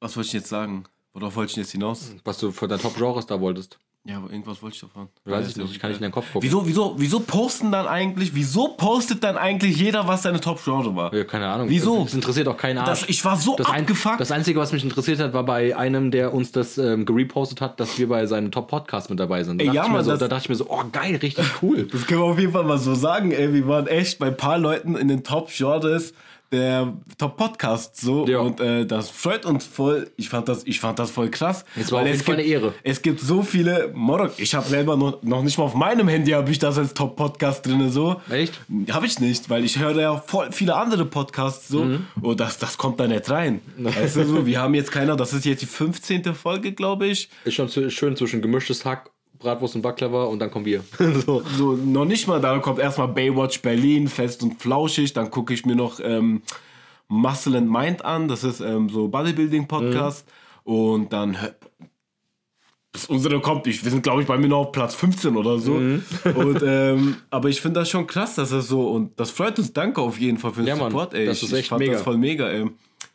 Speaker 2: was wollte ich jetzt sagen? Worauf wollte ich jetzt hinaus?
Speaker 3: Was du von deinen Top-Genres da wolltest.
Speaker 2: Ja, aber irgendwas wollte ich davon.
Speaker 3: Weiß ich nicht, ich kann nicht in deinen Kopf gucken.
Speaker 2: Wieso, wieso, wieso posten dann eigentlich, wieso postet dann eigentlich jeder, was seine Top-Genre war?
Speaker 3: Ja, keine Ahnung.
Speaker 2: Wieso?
Speaker 3: Das interessiert auch keinen Arsch.
Speaker 2: Das, ich war so
Speaker 3: das, ein,
Speaker 2: abgefuckt.
Speaker 3: das Einzige, was mich interessiert hat, war bei einem, der uns das ähm, gerepostet hat, dass wir bei seinem Top-Podcast mit dabei sind. Da,
Speaker 2: Ey,
Speaker 3: dachte
Speaker 2: ja, Mann,
Speaker 3: so, da dachte ich mir so, oh geil, richtig cool.
Speaker 2: Das können wir auf jeden Fall mal so sagen, ey. Wir waren echt bei ein paar Leuten in den Top-Genres der Top-Podcasts so.
Speaker 3: Ja.
Speaker 2: Und äh, das freut uns voll. Ich fand das, ich fand das voll krass.
Speaker 3: Es war auf jeden Fall eine Ehre.
Speaker 2: Es gibt so viele Morok. Ich habe selber noch, noch nicht mal auf meinem Handy habe ich das als Top-Podcast drin so.
Speaker 3: Echt?
Speaker 2: Habe ich nicht, weil ich höre ja voll viele andere Podcasts so.
Speaker 3: Mhm.
Speaker 2: Und das, das kommt da nicht rein. Weißt du so, wir haben jetzt keiner, das ist jetzt die 15. Folge, glaube ich.
Speaker 3: Ist schon schön zwischen gemischtes Hack, Bratwurst und Baklava und dann kommen wir. so.
Speaker 2: so noch nicht mal, da kommt erstmal Baywatch Berlin, fest und flauschig, dann gucke ich mir noch ähm, Muscle and Mind an, das ist ähm, so Bodybuilding-Podcast und dann bis unsere kommt, ich, wir sind glaube ich bei mir noch auf Platz 15 oder so.
Speaker 3: Mhm.
Speaker 2: Und, ähm, aber ich finde das schon krass, dass das so und das freut uns, danke auf jeden Fall für den
Speaker 3: Ja, Mann,
Speaker 2: Support, ey.
Speaker 3: das
Speaker 2: ich,
Speaker 3: ist
Speaker 2: ich
Speaker 3: echt
Speaker 2: fand
Speaker 3: mega.
Speaker 2: das voll mega, ey.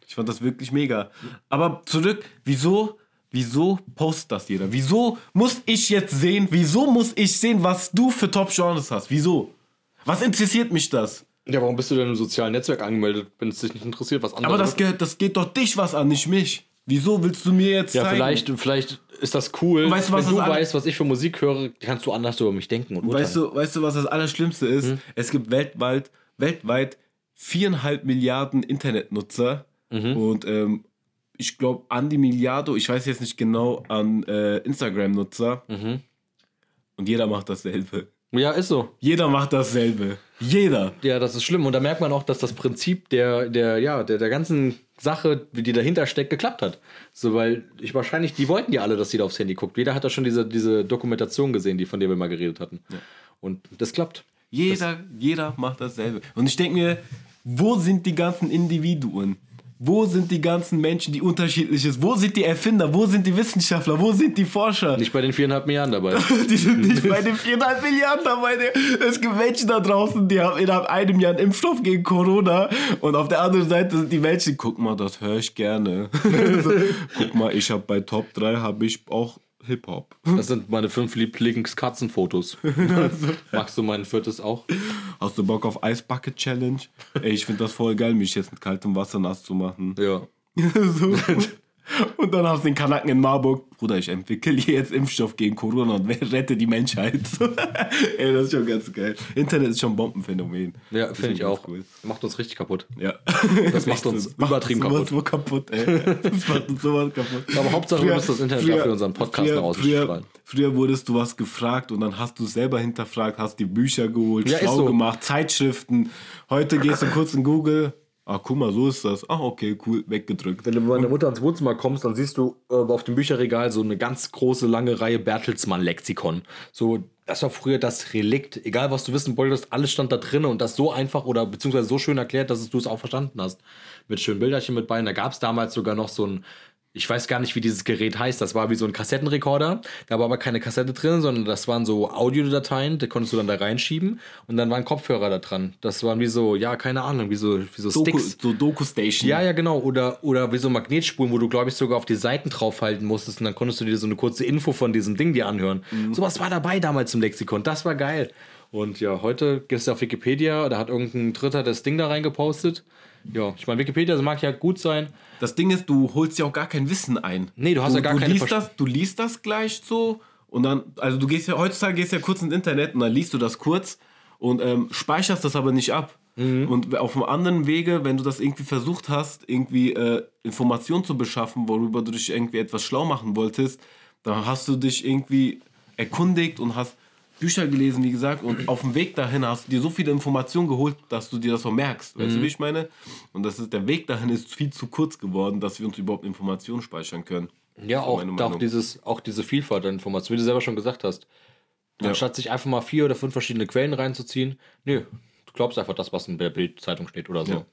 Speaker 2: Ich fand das wirklich mega. Aber zurück, wieso, wieso postet das jeder? Wieso muss ich jetzt sehen, wieso muss ich sehen, was du für Top-Genres hast? Wieso? Was interessiert mich das?
Speaker 3: Ja, warum bist du denn im sozialen Netzwerk angemeldet, wenn es dich nicht interessiert, was andere
Speaker 2: Aber das, ge- das geht doch dich was an, nicht mich. Wieso willst du mir jetzt
Speaker 3: Ja,
Speaker 2: zeigen?
Speaker 3: vielleicht, vielleicht ist das cool.
Speaker 2: weißt du, was
Speaker 3: wenn du weißt, was ich für Musik höre, kannst du anders über mich denken und urteilen.
Speaker 2: Weißt du, weißt du, was das Allerschlimmste ist?
Speaker 3: Hm?
Speaker 2: Es gibt weltweit, weltweit viereinhalb Milliarden Internetnutzer
Speaker 3: Mhm.
Speaker 2: und ähm, ich glaube an die Milliarde, ich weiß jetzt nicht genau, an äh, Instagram-Nutzer.
Speaker 3: Mhm.
Speaker 2: Und jeder macht dasselbe.
Speaker 3: Ja, ist so.
Speaker 2: Jeder macht dasselbe. Jeder.
Speaker 3: Ja, das ist schlimm. Und da merkt man auch, dass das Prinzip der, der, ja, der, der ganzen Sache, die dahinter steckt, geklappt hat. So, weil ich wahrscheinlich, die wollten ja alle, dass jeder aufs Handy guckt. Jeder hat da schon diese, diese Dokumentation gesehen, die von der wir mal geredet hatten. Und das klappt.
Speaker 2: Jeder, jeder macht dasselbe. Und ich denke mir, wo sind die ganzen Individuen? Wo sind die ganzen Menschen, die unterschiedliches? Wo sind die Erfinder? Wo sind die Wissenschaftler? Wo sind die Forscher?
Speaker 3: Nicht bei den viereinhalb Milliarden dabei.
Speaker 2: Die sind nicht bei den 4,5 Milliarden dabei. Es gibt Menschen da draußen, die haben innerhalb einem Jahr einen Impfstoff gegen Corona. Und auf der anderen Seite sind die Menschen, guck mal, das höre ich gerne. so, guck mal, ich habe bei Top 3 habe ich auch Hip-Hop.
Speaker 3: Das sind meine fünf Lieblingskatzenfotos. Magst du mein viertes auch?
Speaker 2: Hast du Bock auf Ice Bucket Challenge? Ey, ich finde das voll geil, mich jetzt mit kaltem Wasser nass zu machen.
Speaker 3: Ja.
Speaker 2: so. Und dann hast du den Kanaken in Marburg. Bruder, ich entwickle jetzt Impfstoff gegen Corona und wer rette die Menschheit? Ey, das ist schon ganz geil. Internet ist schon ein Bombenphänomen.
Speaker 3: Ja, finde ich auch.
Speaker 2: cool.
Speaker 3: Macht uns richtig kaputt.
Speaker 2: Ja.
Speaker 3: Das macht uns
Speaker 2: macht
Speaker 3: übertrieben kaputt.
Speaker 2: So kaputt, ey. Das macht uns sowas kaputt.
Speaker 3: Aber Hauptsache, wir müssen das Internet dafür unseren Podcast
Speaker 2: früher,
Speaker 3: außen
Speaker 2: früher, früher wurdest du was gefragt und dann hast du selber hinterfragt, hast die Bücher geholt,
Speaker 3: Ja,
Speaker 2: schlau
Speaker 3: so.
Speaker 2: gemacht, Zeitschriften. Heute gehst du kurz in Google. Ah, guck mal, so ist das. Ah, okay, cool, weggedrückt.
Speaker 3: Wenn du bei deiner Mutter ins Wohnzimmer kommst, dann siehst du äh, auf dem Bücherregal so eine ganz große, lange Reihe Bertelsmann-Lexikon. So, das war früher das Relikt. Egal, was du wissen wolltest, alles stand da drin und das so einfach oder beziehungsweise so schön erklärt, dass du es auch verstanden hast. Mit schönen Bilderchen mit bei. Und da gab es damals sogar noch so ein, ich weiß gar nicht, wie dieses Gerät heißt. Das war wie so ein Kassettenrekorder. Da war aber keine Kassette drin, sondern das waren so Audiodateien, die konntest du dann da reinschieben und dann waren Kopfhörer da dran. Das waren wie so, ja, keine Ahnung, wie so, wie so
Speaker 2: Doku,
Speaker 3: Sticks.
Speaker 2: so Doku-Station.
Speaker 3: Ja, ja, genau. Oder, oder wie so Magnetspulen, wo du, glaube ich, sogar auf die Seiten draufhalten musstest und dann konntest du dir so eine kurze Info von diesem Ding dir anhören. Sowas war dabei damals im Lexikon. Das war geil. Und ja, heute gehst du auf Wikipedia, da hat irgendein Dritter das Ding da reingepostet. Ja, ich meine, Wikipedia das mag ja gut sein.
Speaker 2: Das Ding ist, du holst ja auch gar kein Wissen ein.
Speaker 3: Nee, du hast ja gar
Speaker 2: du
Speaker 3: keine
Speaker 2: liest das, Du liest das gleich so und dann, also du gehst ja, heutzutage gehst ja kurz ins Internet und dann liest du das kurz und ähm, speicherst das aber nicht ab.
Speaker 3: Mhm.
Speaker 2: Und auf einem anderen Wege, wenn du das irgendwie versucht hast, irgendwie äh, Informationen zu beschaffen, worüber du dich irgendwie etwas schlau machen wolltest, dann hast du dich irgendwie erkundigt und hast Bücher gelesen, wie gesagt, und auf dem Weg dahin hast du dir so viele Informationen geholt, dass du dir das auch merkst. Weißt du, wie ich meine? Und das ist, der Weg dahin ist viel zu kurz geworden, dass wir uns überhaupt Informationen speichern können.
Speaker 3: Ja,
Speaker 2: Das ist
Speaker 3: auch, auch, dieses, auch diese Vielfalt an Informationen, wie du selber schon gesagt hast. Anstatt sich einfach mal vier oder fünf verschiedene Quellen reinzuziehen, nö, du glaubst einfach das, was in der Bildzeitung steht oder so.
Speaker 2: Ja.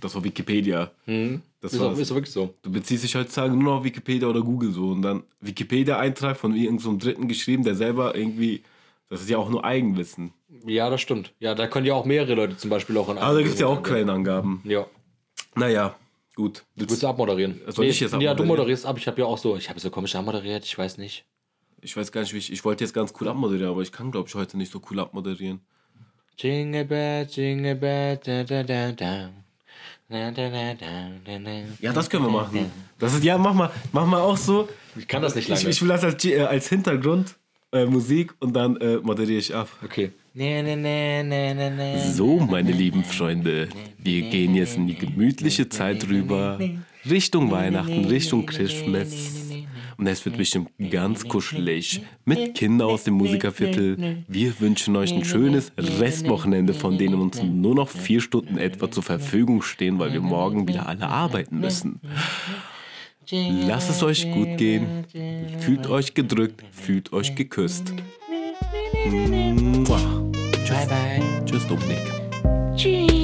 Speaker 2: Das war Wikipedia. Das
Speaker 3: Mhm. Ist,
Speaker 2: war
Speaker 3: auch, ist wirklich so.
Speaker 2: Du beziehst dich heutzutage nur noch auf Wikipedia oder Google so und dann Wikipedia-Eintrag von irgendeinem so Dritten geschrieben, der selber irgendwie, das ist ja auch nur Eigenwissen.
Speaker 3: Ja, das stimmt. Ja, da können ja auch mehrere Leute zum Beispiel auch in
Speaker 2: Aber da gibt es ja auch Quellenangaben.
Speaker 3: Ja.
Speaker 2: Naja, gut.
Speaker 3: Willst du abmoderieren?
Speaker 2: Soll ich jetzt
Speaker 3: Ja, du
Speaker 2: abmoderieren?
Speaker 3: moderierst ab. Ich habe ja auch so, ich habe so komisch abmoderiert, ich weiß nicht.
Speaker 2: Ich weiß gar nicht, wie ich, ich wollte jetzt ganz cool abmoderieren, aber ich kann, glaube ich, heute nicht so cool abmoderieren.
Speaker 3: Jingle bell, jingle bell, da da da da.
Speaker 2: Ja, das können wir machen. Das ist, ja, mach mal, mach mal auch so.
Speaker 3: Ich kann das nicht
Speaker 2: Ich,
Speaker 3: lange.
Speaker 2: ich will das als, äh, als Hintergrund äh, Musik und dann äh, moderiere ich ab.
Speaker 3: okay.
Speaker 2: So, meine lieben Freunde, wir gehen jetzt in die gemütliche Zeit rüber, Richtung Weihnachten, Richtung Christmas. Und es wird bestimmt ganz kuschelig mit Kindern aus dem Musikerviertel. Wir wünschen euch ein schönes Restwochenende, von denen uns nur noch vier Stunden etwa zur Verfügung stehen, weil wir morgen wieder alle arbeiten müssen. Lasst es euch gut gehen. Fühlt euch gedrückt, fühlt euch geküsst. Mua.
Speaker 1: Bye bye.
Speaker 2: Tschüss, Dominik.
Speaker 4: Tschüss.